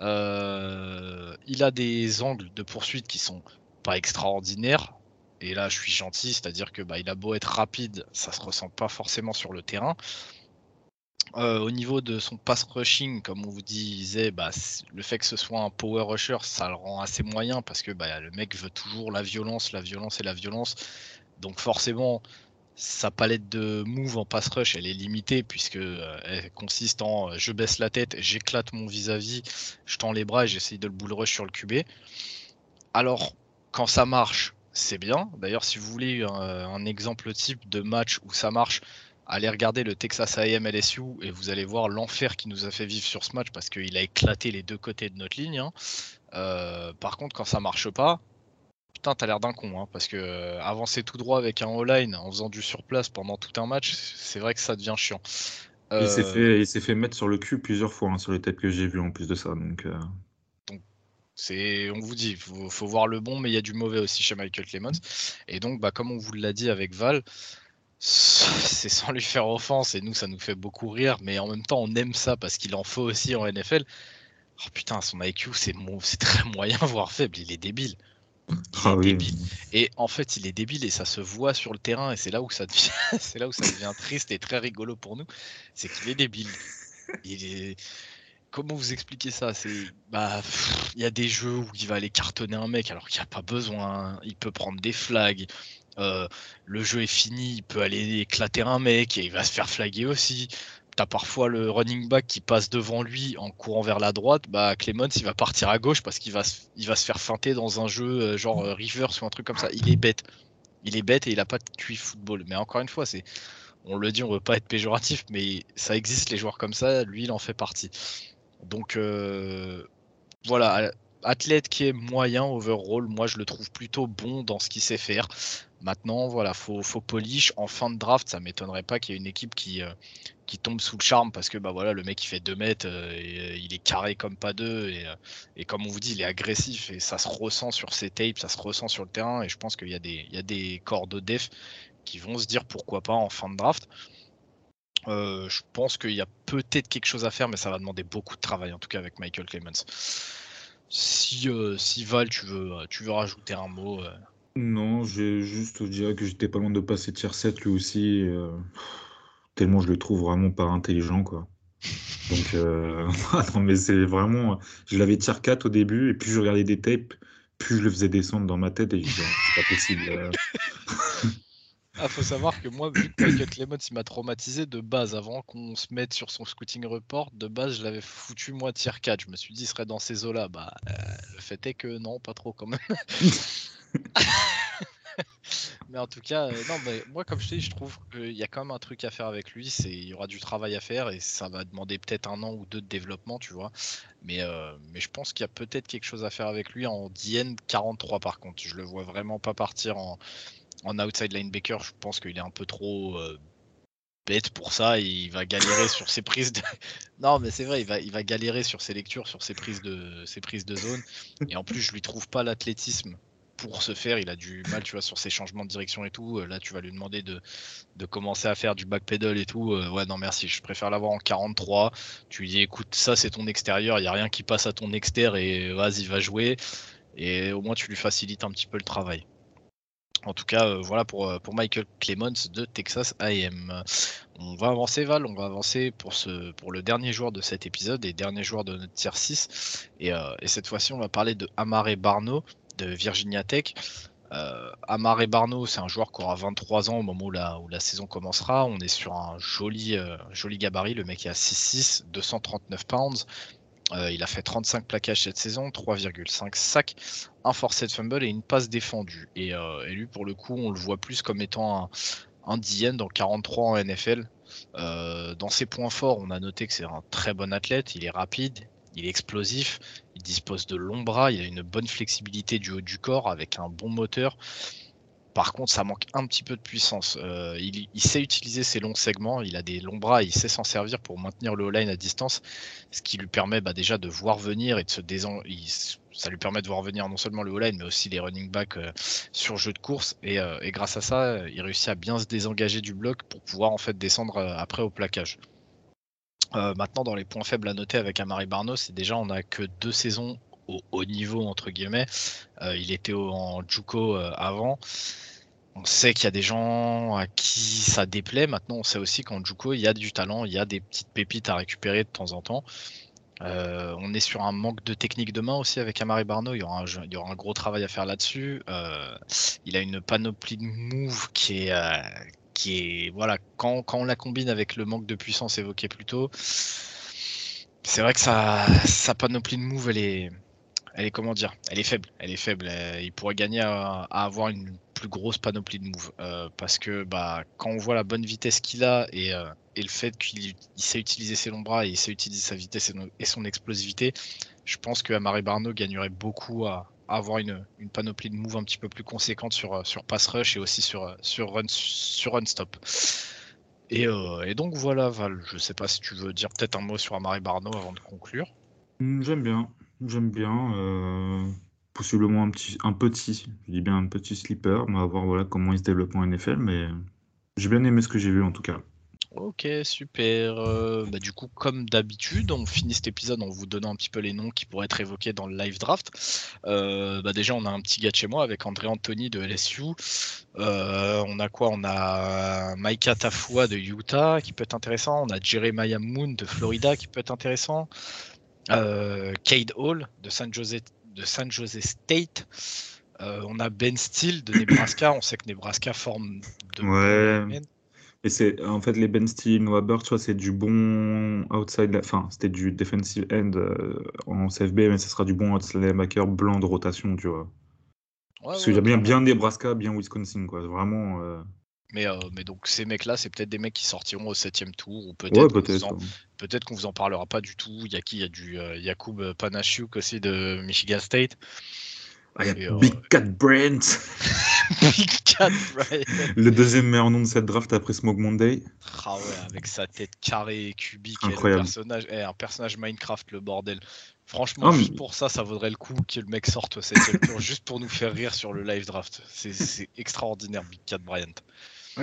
il a des angles de poursuite qui sont pas extraordinaires, et là, je suis gentil, c'est-à-dire que bah, il a beau être rapide, ça se ressent pas forcément sur le terrain. Euh, au niveau de son pass rushing, comme on vous disait, bah, le fait que ce soit un power rusher, ça le rend assez moyen parce que bah, le mec veut toujours la violence, la violence et la violence. Donc forcément, sa palette de move en pass rush, elle est limitée puisque euh, elle consiste en euh, je baisse la tête, j'éclate mon vis-à-vis, je tends les bras et j'essaye de le bull rush sur le QB. Alors, quand ça marche, c'est bien. D'ailleurs, si vous voulez un, exemple type de match où ça marche, allez regarder le Texas AM LSU et vous allez voir l'enfer qui nous a fait vivre sur ce match parce qu'il a éclaté les deux côtés de notre ligne. Hein. Euh, par contre, quand ça marche pas, putain, t'as l'air d'un con. Hein, parce que euh, avancer tout droit avec un all-line en faisant du surplace pendant tout un match, c'est vrai que ça devient chiant. Il s'est euh, fait, fait, mettre sur le cul plusieurs fois hein, sur les têtes que j'ai vues en plus de ça. Donc, c'est, on vous dit, faut, faut voir le bon, mais il y a du mauvais aussi chez Michael Clemens. Et donc, bah, comme on vous l'a dit avec Val, c'est sans lui faire offense et nous, ça nous fait beaucoup rire, mais en même temps, on aime ça parce qu'il en faut aussi en NFL. Oh putain, son IQ, c'est, c'est très moyen, voire faible. Il est débile. Ah. Et en fait, il est débile et ça se voit sur le terrain et c'est là où ça devient, c'est là où ça devient triste et très rigolo pour nous. C'est qu'il est débile. Il est, comment vous expliquer ça? C'est bah il y a des jeux où il va aller cartonner un mec alors qu'il n'y a pas besoin. Il peut prendre des flags. Euh, le jeu est fini, il peut aller éclater un mec et il va se faire flaguer aussi. T'as parfois le running back qui passe devant lui en courant vers la droite. Bah Clemens il va partir à gauche parce qu'il va, se faire feinter dans un jeu euh, genre euh, reverse ou un truc comme ça. Il est bête. Il est bête et il a pas de QI football. Mais encore une fois, on le dit, on veut pas être péjoratif, mais ça existe les joueurs comme ça. Lui, il en fait partie. Donc voilà, athlète qui est moyen overall, moi je le trouve plutôt bon dans ce qu'il sait faire. Maintenant, voilà, faut, faut polish. En fin de draft, ça m'étonnerait pas qu'il y ait une équipe qui, euh, qui tombe sous le charme parce que bah voilà, le mec il fait 2 mètres, euh, et, il est carré comme pas deux, et, et, comme on vous dit, il est agressif et ça se ressent sur ses tapes, ça se ressent sur le terrain. Et je pense qu'il y, a des, il y a des corps de def qui vont se dire pourquoi pas en fin de draft. Euh, je pense qu'il y a peut-être quelque chose à faire, mais ça va demander beaucoup de travail, en tout cas avec Michael Clemens. Si, euh, si Val, tu veux, euh, tu veux rajouter un mot Non, j'ai juste dire que j'étais pas loin de passer tier 7 lui aussi. tellement je le trouve vraiment pas intelligent, quoi. Donc, non, mais c'est vraiment. Je l'avais tier 4 au début, et puis je regardais des tapes, plus je le faisais descendre dans ma tête, et je disais, c'est pas possible. Ah, faut savoir que moi, vu que Michael Clemens il m'a traumatisé de base, avant qu'on se mette sur son scouting report, de base je l'avais foutu moi tier 4. Je me suis dit il serait dans ces eaux-là. Bah, euh, le fait est que non, pas trop quand même. mais en tout cas, euh, non, mais moi comme je dis, je trouve qu'il y a quand même un truc à faire avec lui. C'est il y aura du travail à faire et ça va demander peut-être un an ou deux de développement, tu vois. Mais, euh, mais je pense qu'il y a peut-être quelque chose à faire avec lui en DN 43 par contre. Je le vois vraiment pas partir en en outside linebacker, je pense qu'il est un peu trop euh, bête pour ça. il va galérer sur ses prises de. Non, mais c'est vrai, il va, il va galérer sur ses lectures, sur ses prises de, ses prises de zone. Et en plus, je lui trouve pas l'athlétisme pour se faire. Il a du mal, tu vois, sur ses changements de direction et tout. Là, tu vas lui demander de, commencer à faire du backpedal et tout. Euh, ouais, non, merci. Je préfère l'avoir en 43. Tu lui dis, écoute, ça, c'est ton extérieur. Il n'y a rien qui passe à ton extérieur et vas-y, va jouer. Et au moins, tu lui facilites un petit peu le travail. En tout cas, euh, voilà pour, euh, Michael Clemens de Texas AM. On va avancer, Val, on va avancer pour, ce, le dernier joueur de cet épisode et dernier joueur de notre tier 6. Euh, et, cette fois-ci, on va parler de Amare Barno de Virginia Tech. Amare Barno, c'est un joueur qui aura 23 ans au moment où la, saison commencera. On est sur un joli, joli gabarit. Le mec est à 6'6, 239 pounds. Euh, il a fait 35 plaquages cette saison, 3,5 sacs, un forcé de fumble et une passe défendue. Euh, et, lui, pour le coup, on le voit plus comme étant un, un DN dans 43 en NFL. Euh, dans ses points forts, on a noté que c'est un très bon athlète, il est rapide, il est explosif, il dispose de longs bras, il a une bonne flexibilité du haut du corps avec un bon moteur. Par contre, ça manque un petit peu de puissance. Euh, il, sait utiliser ses longs segments, il a des longs bras, il sait s'en servir pour maintenir le line à distance, ce qui lui permet bah, déjà de voir venir et de se désen... ça lui permet de voir venir non seulement le line, mais aussi les running backs euh, sur jeu de course. Et, et, grâce à ça, il réussit à bien se désengager du bloc pour pouvoir en fait descendre après au plaquage. Maintenant, dans les points faibles à noter avec Amari Barno, c'est déjà on n'a que deux saisons au haut niveau entre guillemets. il était en JUCO avant on sait qu'il y a des gens à qui ça déplaît. Maintenant, on sait aussi qu'en Juco, il y a du talent, il y a des petites pépites à récupérer de temps en temps. Euh, on est sur un manque de technique de main aussi avec Amari Barno. Il y aura un, il y aura un gros travail à faire là-dessus. Euh, il a une panoplie de moves qui est, euh, voilà, quand, on la combine avec le manque de puissance évoqué plus tôt, c'est vrai que sa, panoplie de moves, elle est, elle est comment dire Elle est faible. Elle est faible. il pourrait gagner à, avoir une plus grosse panoplie de moves euh, parce que bah quand on voit la bonne vitesse qu'il a et, euh, le fait qu'il sait utiliser ses longs bras et il sait utiliser sa vitesse et, son explosivité, je pense que Amari Barno gagnerait beaucoup à, avoir une, une, panoplie de moves un petit peu plus conséquente sur, euh, sur pass rush et aussi sur, sur, run, sur run stop. Et, et, donc voilà, Val, je sais pas si tu veux dire peut-être un mot sur Amari Barno avant de conclure. Mmh, j'aime bien. J'aime bien, euh, possiblement un petit un petit, je dis bien un petit sleeper. On va voir, voilà, comment il se développe en NFL, mais j'ai bien aimé ce que j'ai vu, en tout cas. OK, super, euh, bah, du coup, comme d'habitude, on finit cet épisode en vous donnant un petit peu les noms qui pourraient être évoqués dans le live draft. Euh, bah, déjà, on a un petit gars de chez moi avec André Anthony de LSU. on a quoi? On a Micah Tafua de Utah qui peut être intéressant. On a Jeremiah Moon de Florida qui peut être intéressant. Euh, Cade Hall de San Jose, de San Jose State. Euh, on a Ben Steele de Nebraska. On sait que Nebraska forme de. Ouais. Et c'est en fait les Ben Noah Burke, tu vois, c'est du bon outside, enfin c'était du defensive end euh, en CFB, mais ce sera du bon outside linebacker blanc de rotation, tu vois. Parce que j'aime bien, bien Nebraska, bien Wisconsin, quoi. Vraiment. Mais, euh, mais donc ces mecs-là, c'est peut-être des mecs qui sortiront au septième tour, ou peut-être peut-être qu'on vous en parlera pas du tout. Il y a qui? Il y a du euh, Yacoub Panachuk aussi de Michigan State. Ah, il y a Big Cat Brent. Big Cat Brent. Le deuxième meilleur nom de cette draft après Smoke Monday. Ah ouais, avec sa tête carrée et cubique. Incroyable. personnage, eh, un personnage Minecraft, le bordel. Franchement, ah, juste pour ça, ça vaudrait le coup que le mec sorte au septième tour, juste pour nous faire rire sur le live draft. C'est extraordinaire, Big Cat Bryant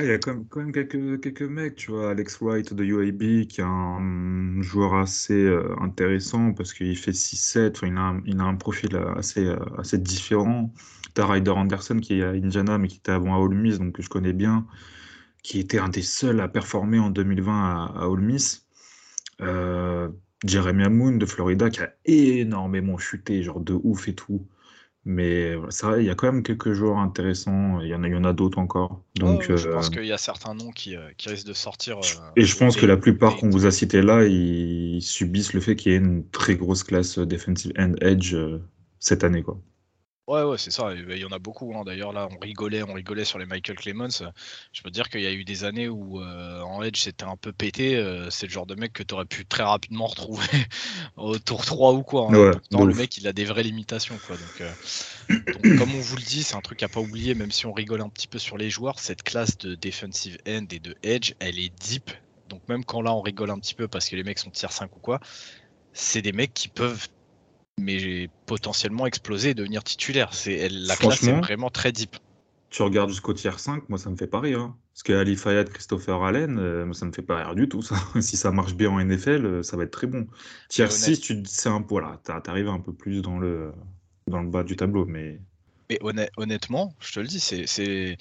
il y a quand même, quelques, quelques mecs, tu vois, Alex Wright de UAB, qui est un joueur assez euh, intéressant parce qu'il fait 6-7, il, a un, il a un profil assez, euh, assez différent. T'as Ryder Anderson qui est à Indiana, mais qui était avant à Ole Miss, donc que je connais bien, qui était un des seuls à performer en 2020 à, à Ole Miss. Euh, Jeremy Moon de Florida, qui a énormément chuté, genre de ouf et tout. Mais ça, il y a quand même quelques joueurs intéressants. Il y en a, il y en a d'autres encore. Donc, je pense euh, qu'il y a certains noms qui, euh, qui risquent de sortir. Euh, et je pense que la plupart qu'on vous a cités là, ils subissent le fait qu'il y ait une très grosse classe defensive end edge cette année, quoi. Ouais, ouais, c'est ça. Il y en a beaucoup. Hein. D'ailleurs, là, on rigolait, on rigolait sur les Michael Clemens. Je peux dire qu'il y a eu des années où euh, en Edge c'était un peu pété. Euh, c'est le genre de mec que tu aurais pu très rapidement retrouver au tour 3 ou quoi. Hein. le mec, il a des vraies limitations. Quoi. Euh, donc, comme on vous le dit, c'est un truc à pas oublier, même si on rigole un petit peu sur les joueurs. Cette classe de defensive end et de edge, elle est deep. Donc, même quand là, on rigole un petit peu parce que les mecs sont tier 5 ou quoi, c'est des mecs qui peuvent mais potentiellement exploser et devenir titulaire. C'est la classe est vraiment très deep. Tu regardes jusqu'au tiers 5, moi ça me fait pas rire. Hein. Parce que Ali Fayad, Christopher Allen, euh, ça me fait pas rire du tout. Ça. si ça marche bien en NFL, euh, ça va être très bon. Tiers 6, tu un voilà, t'arrives un peu plus dans le dans le bas du tableau, mais. Mais honnêtement, je te le dis, c'est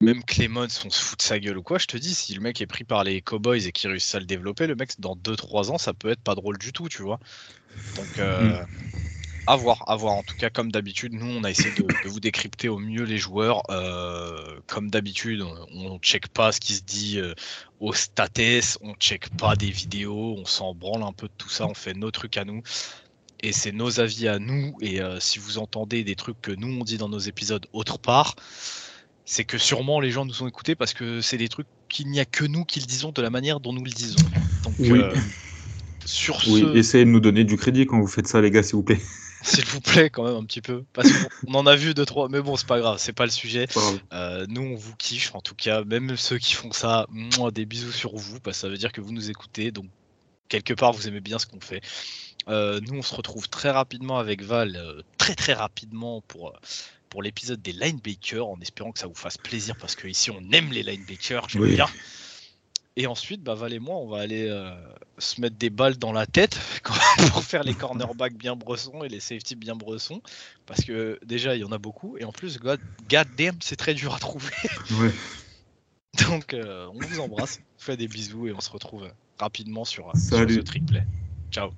même Clemons, on se fout de sa gueule ou quoi, je te dis, si le mec est pris par les Cowboys et qu'il réussit à le développer, le mec, dans 2-3 ans, ça peut être pas drôle du tout, tu vois. Donc, euh, mm. à voir, à voir. En tout cas, comme d'habitude, nous, on a essayé de, vous décrypter au mieux les joueurs. Euh, comme d'habitude, on ne check pas ce qui se dit euh, au status, on check pas des vidéos, on s'en branle un peu de tout ça, on fait nos trucs à nous. Et c'est nos avis à nous. Et si vous entendez des trucs que nous on dit dans nos épisodes autre part, c'est que sûrement les gens nous ont écoutés parce que c'est des trucs qu'il n'y a que nous qui le disons de la manière dont nous le disons. Donc, oui. Euh, sur oui, essayez de nous donner du crédit quand vous faites ça, les gars, s'il vous plaît. S'il vous plaît, quand même un petit peu. Parce qu'on en a vu deux, trois. Mais bon, c'est pas grave, c'est pas le sujet. Euh, nous, on vous kiffe, en tout cas. Même ceux qui font ça, des bisous sur vous, parce que ça veut dire que vous nous écoutez. Donc, quelque part, vous aimez bien ce qu'on fait. Euh, nous, on se retrouve très rapidement avec Val, euh, très très rapidement pour, pour l'épisode des linebackers, en espérant que ça vous fasse plaisir, parce que ici, on aime les linebackers, j'aime bien. Et ensuite, bah, Val et moi, on va aller euh, se mettre des balles dans la tête pour faire les cornerbacks bien bressons et les safety bien bressons. Parce que déjà, il y en a beaucoup. Et en plus, god, damn, c'est très dur à trouver. Donc, euh, on vous embrasse, on fait des bisous et on se retrouve rapidement sur, sur ce trick play. Ciao.